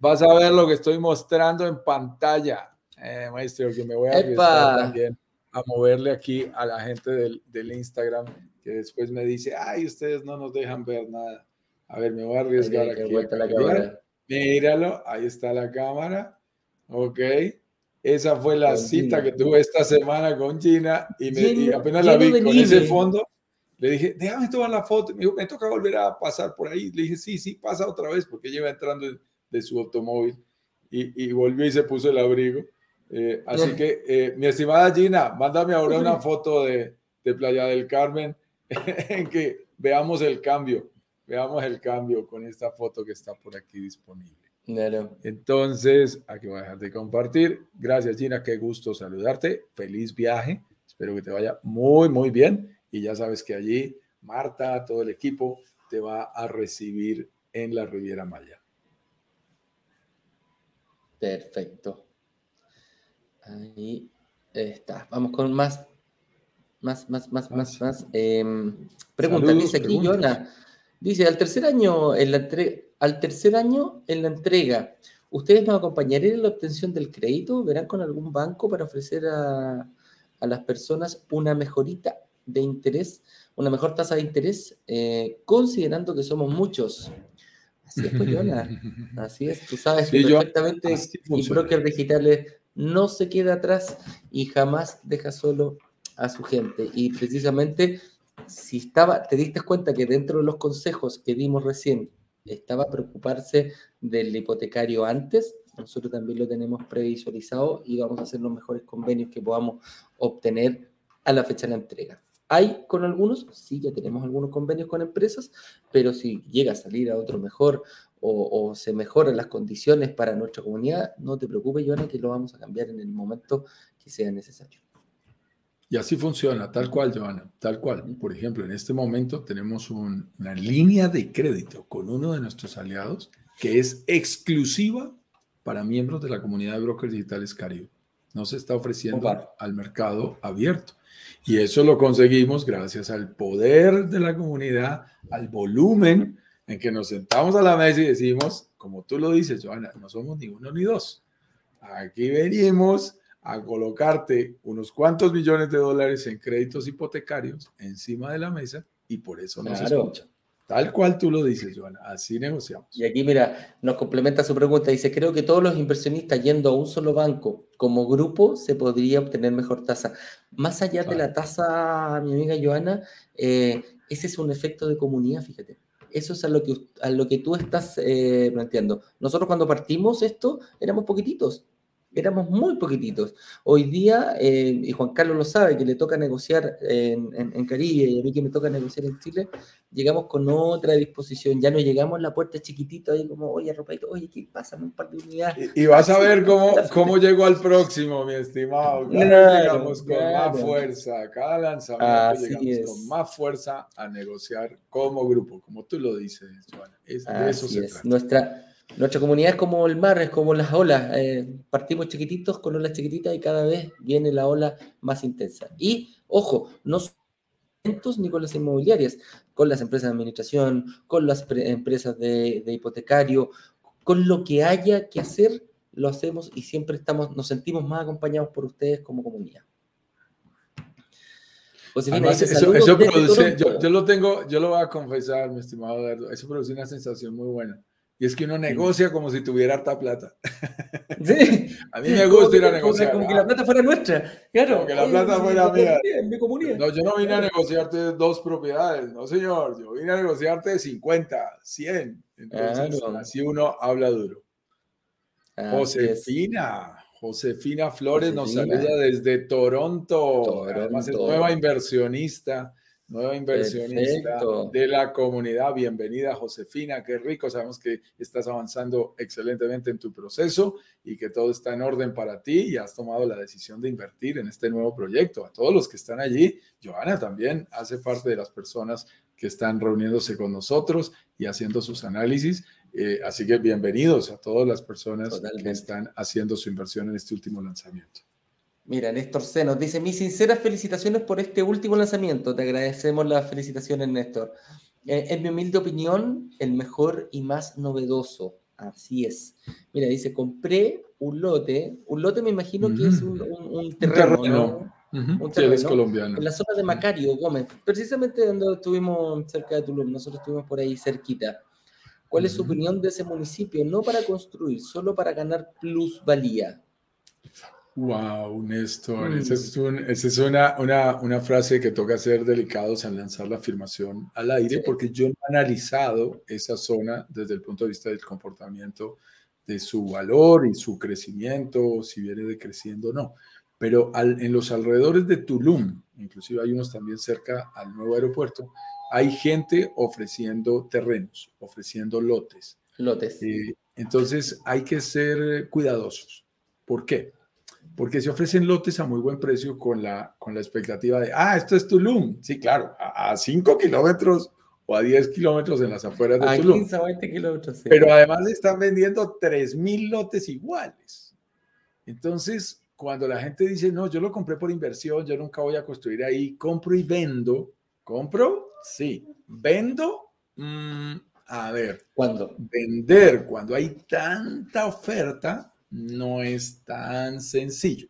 Vas a ver lo que estoy mostrando en pantalla, eh, maestro, que me voy a también a moverle aquí a la gente del, del, Instagram, que después me dice, ay, ustedes no nos dejan ver nada. A ver, me voy a arriesgar aquí. Míralo, ahí está la cámara. Ok. Esa fue la cita que tuve esta semana con Gina y, me, apenas la vi con ese fondo. Le dije, déjame tomar la foto. Me dijo, me toca volver a pasar por ahí. Le dije, sí, sí, pasa otra vez porque lleva entrando de su automóvil y, y volvió y se puso el abrigo. Eh, así que, eh, mi estimada Gina, mándame ahora una foto de, de Playa del Carmen (laughs) en que veamos el cambio, veamos el cambio con esta foto que está por aquí disponible. Entonces, aquí voy a dejar de compartir. Gracias, Gina. Qué gusto saludarte. Feliz viaje. Espero que te vaya muy, muy bien. Y ya sabes que allí Marta, todo el equipo, te va a recibir en la Riviera Maya. Perfecto. Ahí está. Vamos con más, más, más, más, más, más. Em, pregunta, dice aquí, Dice, al tercer año en la entrega al tercer año en la entrega, ¿ustedes nos acompañarían en la obtención del crédito? ¿Verán con algún banco para ofrecer a, las personas una mejorita de interés, una mejor tasa de interés, eh, considerando que somos muchos? Así es, pues, (laughs) Así es, tú sabes perfectamente y Broker Digitales no se queda atrás y jamás deja solo a su gente. Y precisamente, si estaba, te diste cuenta que dentro de los consejos que dimos recién, estaba preocuparse del hipotecario antes, nosotros también lo tenemos previsualizado y vamos a hacer los mejores convenios que podamos obtener a la fecha de la entrega. ¿Hay con algunos? Sí, ya tenemos algunos convenios con empresas, pero si llega a salir a otro mejor o, o se mejoran las condiciones para nuestra comunidad, no te preocupes, Joana, que lo vamos a cambiar en el momento que sea necesario. Y así funciona, tal cual, Joana, tal cual. Por ejemplo, en este momento tenemos una línea de crédito con uno de nuestros aliados que es exclusiva para miembros de la comunidad de brokers digitales Caribe. No se está ofreciendo al mercado abierto. Y eso lo conseguimos gracias al poder de la comunidad, al volumen en que nos sentamos a la mesa y decimos, como tú lo dices, Joana, no somos ni uno ni dos. Aquí venimos a colocarte unos cuantos millones de dólares en créditos hipotecarios encima de la mesa y por eso no se escucha. Tal cual tú lo dices, Joana, así negociamos. Y aquí, mira, nos complementa su pregunta. Dice, creo que todos los inversionistas yendo a un solo banco como grupo se podría obtener mejor tasa. Más allá de la tasa, mi amiga Joana, eh, ese es un efecto de comunidad, fíjate. Eso es a lo que, a lo que tú estás eh, planteando. Nosotros cuando partimos esto éramos poquititos éramos muy poquititos. Hoy día, eh, y Juan Carlos lo sabe, que le toca negociar en, en, Caribe y a mí que me toca negociar en Chile, llegamos con otra disposición. Ya no llegamos a la puerta chiquitita ahí como, oye, ropaito, oye, ¿qué pasa? Un par de unidades. Y, vas a ver cómo, cómo llegó al próximo, mi estimado. llegamos con más fuerza. Cada lanzamiento llegamos con más fuerza a negociar como grupo, como tú lo dices, Joana. Es, de eso se trata. Nuestra nuestra comunidad es como el mar, es como las olas. Eh, partimos chiquititos con olas chiquititas y cada vez viene la ola más intensa. Y, ojo, no ni con las inmobiliarias, con las empresas de administración, con las empresas de, hipotecario, con lo que haya que hacer, lo hacemos y siempre estamos, nos sentimos más acompañados por ustedes como comunidad. eso, produce, yo, yo, lo tengo, yo lo voy a confesar, mi estimado Eduardo, eso produce una sensación muy buena y es que uno negocia como si tuviera harta plata. Sí. (laughs) A mí me gusta ir a negociar. Como, que la plata fuera nuestra. Claro. Como que la plata fuera mía. mi comunidad. No, yo no vine a negociarte dos propiedades. No, señor. Yo vine a negociarte 50, 100. Entonces, así uno habla duro. Josefina. Josefina Flores nos saluda desde Toronto. Toronto. Además es nueva inversionista nueva inversionista de la comunidad. Bienvenida, Josefina. Qué rico. Sabemos que estás avanzando excelentemente en tu proceso y que todo está en orden para ti y has tomado la decisión de invertir en este nuevo proyecto. A todos los que están allí, Joana también hace parte de las personas que están reuniéndose con nosotros y haciendo sus análisis. Eh, así que bienvenidos a todas las personas que están haciendo su inversión en este último lanzamiento. Mira, Néstor C. nos dice, mis sinceras felicitaciones por este último lanzamiento. Te agradecemos las felicitaciones, Néstor. Eh, en mi humilde opinión, el mejor y más novedoso. Así es. Mira, dice, compré un lote. Un lote me imagino que es un, mm. terreno. Un terreno, colombiano. En la zona de Macario, Gómez. Precisamente donde estuvimos cerca de Tulum. Nosotros estuvimos por ahí cerquita. ¿Cuál es su opinión de ese municipio? No para construir, solo para ganar plusvalía. Wow, Néstor, esa es, es una, una, una, frase que toca ser delicados al lanzar la afirmación al aire, porque yo no he analizado esa zona desde el punto de vista del comportamiento de su valor y su crecimiento, si viene decreciendo o no. Pero en los alrededores de Tulum, inclusive hay unos también cerca al nuevo aeropuerto, hay gente ofreciendo terrenos, ofreciendo lotes. Lotes. Eh, entonces hay que ser cuidadosos. ¿Por qué? Porque se ofrecen lotes a muy buen precio con la, con la expectativa de, ah, esto es Tulum. Sí, claro, a 5 kilómetros o a 10 kilómetros en las afueras de Tulum. 15 o 20 kilómetros, sí. Pero además están vendiendo 3.000 lotes iguales. Entonces, cuando la gente dice, no, yo lo compré por inversión, yo nunca voy a construir ahí, compro y vendo. ¿Compro? Sí. ¿Vendo? Mm, a ver. ¿Cuándo? Vender cuando hay tanta oferta no es tan sencillo.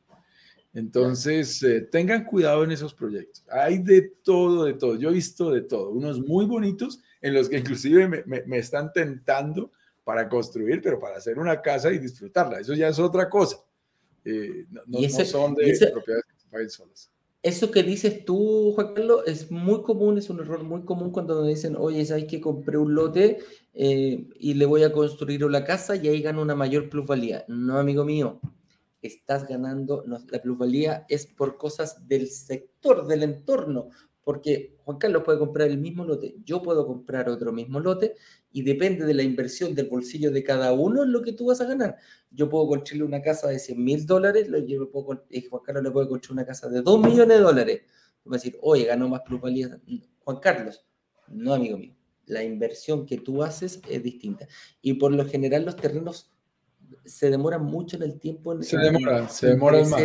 Entonces, eh, tengan cuidado en esos proyectos. Hay de todo, de todo. Yo he visto de todo. Unos muy bonitos en los que inclusive me, están tentando para construir, pero para hacer una casa y disfrutarla. Eso ya es otra cosa. Eh, no, son de propiedades que solas. Eso que dices tú, Juan Carlos, es muy común, es un error muy común cuando me dicen, oye, ¿sabes que compré un lote eh, y le voy a construir una casa y ahí gano una mayor plusvalía? No, amigo mío, estás ganando, la plusvalía es por cosas del sector, del entorno, porque Juan Carlos puede comprar el mismo lote, yo puedo comprar otro mismo lote y depende de la inversión del bolsillo de cada uno en lo que tú vas a ganar. Yo puedo construirle una casa de 100 mil dólares, yo puedo, y Juan Carlos le puede construir una casa de 2 millones de dólares. Vas a decir, oye, ganó más plusvalía. Juan Carlos, no, amigo mío. La inversión que tú haces es distinta. Y por lo general los terrenos se demoran mucho en el tiempo. se demoran, se demoran más.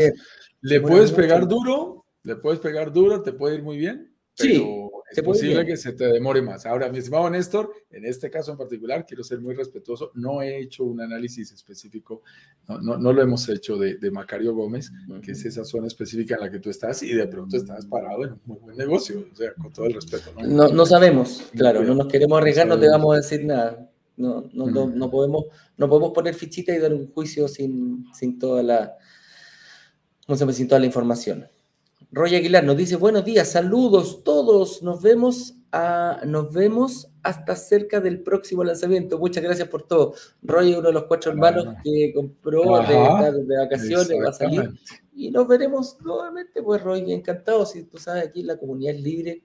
Le puedes pegar duro, le puedes pegar duro, te puede ir muy bien, pero es posible que se te demore más. Ahora, mi estimado Néstor, en este caso en particular, quiero ser muy respetuoso, no he hecho un análisis específico, no, no, lo hemos hecho de, de Macario Gómez, que es esa zona específica en la que tú estás y de pronto estás parado en un muy buen negocio, o sea, con todo el respeto. No, no, sabemos, claro, no nos queremos arriesgar, no, te vamos a decir nada. No, no, no, podemos, no podemos poner fichita y dar un juicio sin, sin toda la, no sin toda la información. Roy Aguilar nos dice, buenos días, saludos todos, nos vemos nos vemos hasta cerca del próximo lanzamiento. Muchas gracias por todo. Roy, uno de los cuatro hermanos que compró de, de, vacaciones, va a salir. Y nos veremos nuevamente, pues Roy, encantado. Si tú sabes, aquí la comunidad es libre,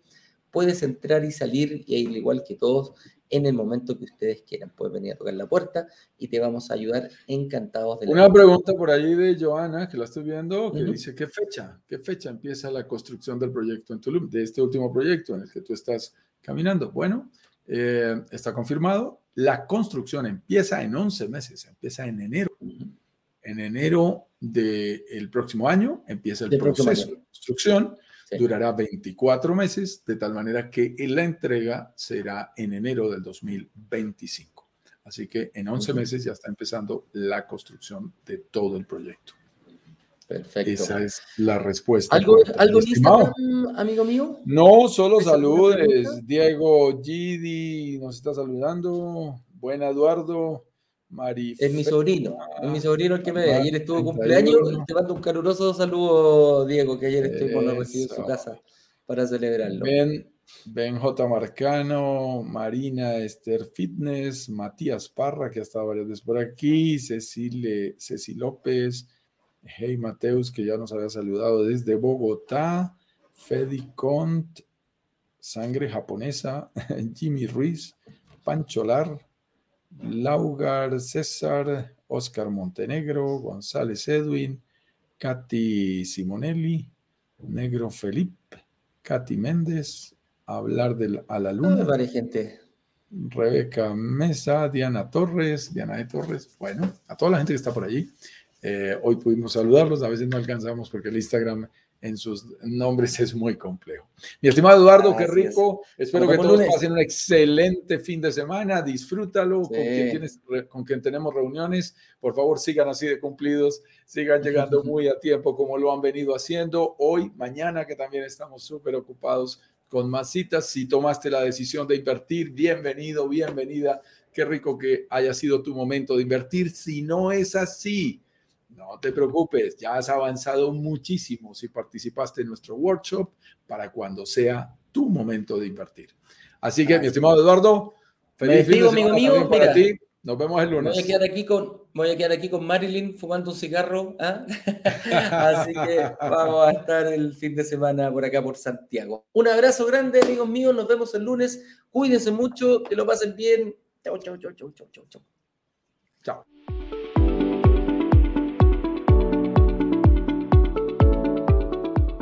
puedes entrar y salir, y al igual que todos, en el momento que ustedes quieran. Puedes venir a tocar la puerta y te vamos a ayudar encantados de Una pregunta por ahí de Joana, que la estoy viendo, que dice, ¿qué fecha? ¿Qué fecha empieza la construcción del proyecto en Tulum, de este último proyecto en el que tú estás caminando? Bueno, eh, está confirmado. La construcción empieza en 11 meses, empieza en enero. En enero del próximo año empieza el proceso de construcción durará 24 meses, de tal manera que la entrega será en enero del 2025. Así que en 11 meses ya está empezando la construcción de todo el proyecto. Perfecto. Esa es la respuesta. ¿Algo, ¿algo amigo mío? No, solo saludes. Diego Gidi nos está saludando. Buena, Eduardo. Es mi sobrino, es mi sobrino el que me Ayer estuvo cumpleaños y te mando un caluroso saludo, Diego, que ayer estuve con recibido en su casa para celebrarlo. Ben, ben J. Marcano, Marina Esther Fitness, Matías Parra, que ha estado varias veces por aquí, Cecile, Ceci López, Hey Mateus, que ya nos había saludado desde Bogotá, Fedi Cont, Sangre Japonesa, (laughs) Jimmy Ruiz, Pancholar, Laugar César, Oscar Montenegro, González Edwin, Katy Simonelli, Negro Felipe, Katy Méndez, Hablar de, a la Luna. Vale, gente. Rebeca Mesa, Diana Torres, Diana de Torres, bueno, a toda la gente que está por allí. Eh, hoy pudimos saludarlos, a veces no alcanzamos porque el Instagram en sus nombres es muy complejo. Mi estimado Eduardo, qué rico. Espero que todos pasen un excelente fin de semana. Disfrútalo con, quien tienes, con quien tenemos reuniones. Por favor, sigan así de cumplidos, sigan llegando (laughs) muy a tiempo como lo han venido haciendo hoy, mañana, que también estamos súper ocupados con más citas. Si tomaste la decisión de invertir, bienvenido, bienvenida. Qué rico que haya sido tu momento de invertir. Si no es así, no te preocupes, ya has avanzado muchísimo si participaste en nuestro workshop para cuando sea tu momento de invertir. Así que, mi estimado Eduardo, feliz fin de amigo mío, para ti. Nos vemos el lunes. Voy a quedar aquí con, voy a quedar aquí con Marilyn fumando un cigarro. ¿ah? (laughs) Así que vamos a estar el fin de semana por acá por Santiago. Un abrazo grande, amigos míos. Nos vemos el lunes. Cuídense mucho, que lo pasen bien. Chau, chau, chau, chau, chau, chau. Chao.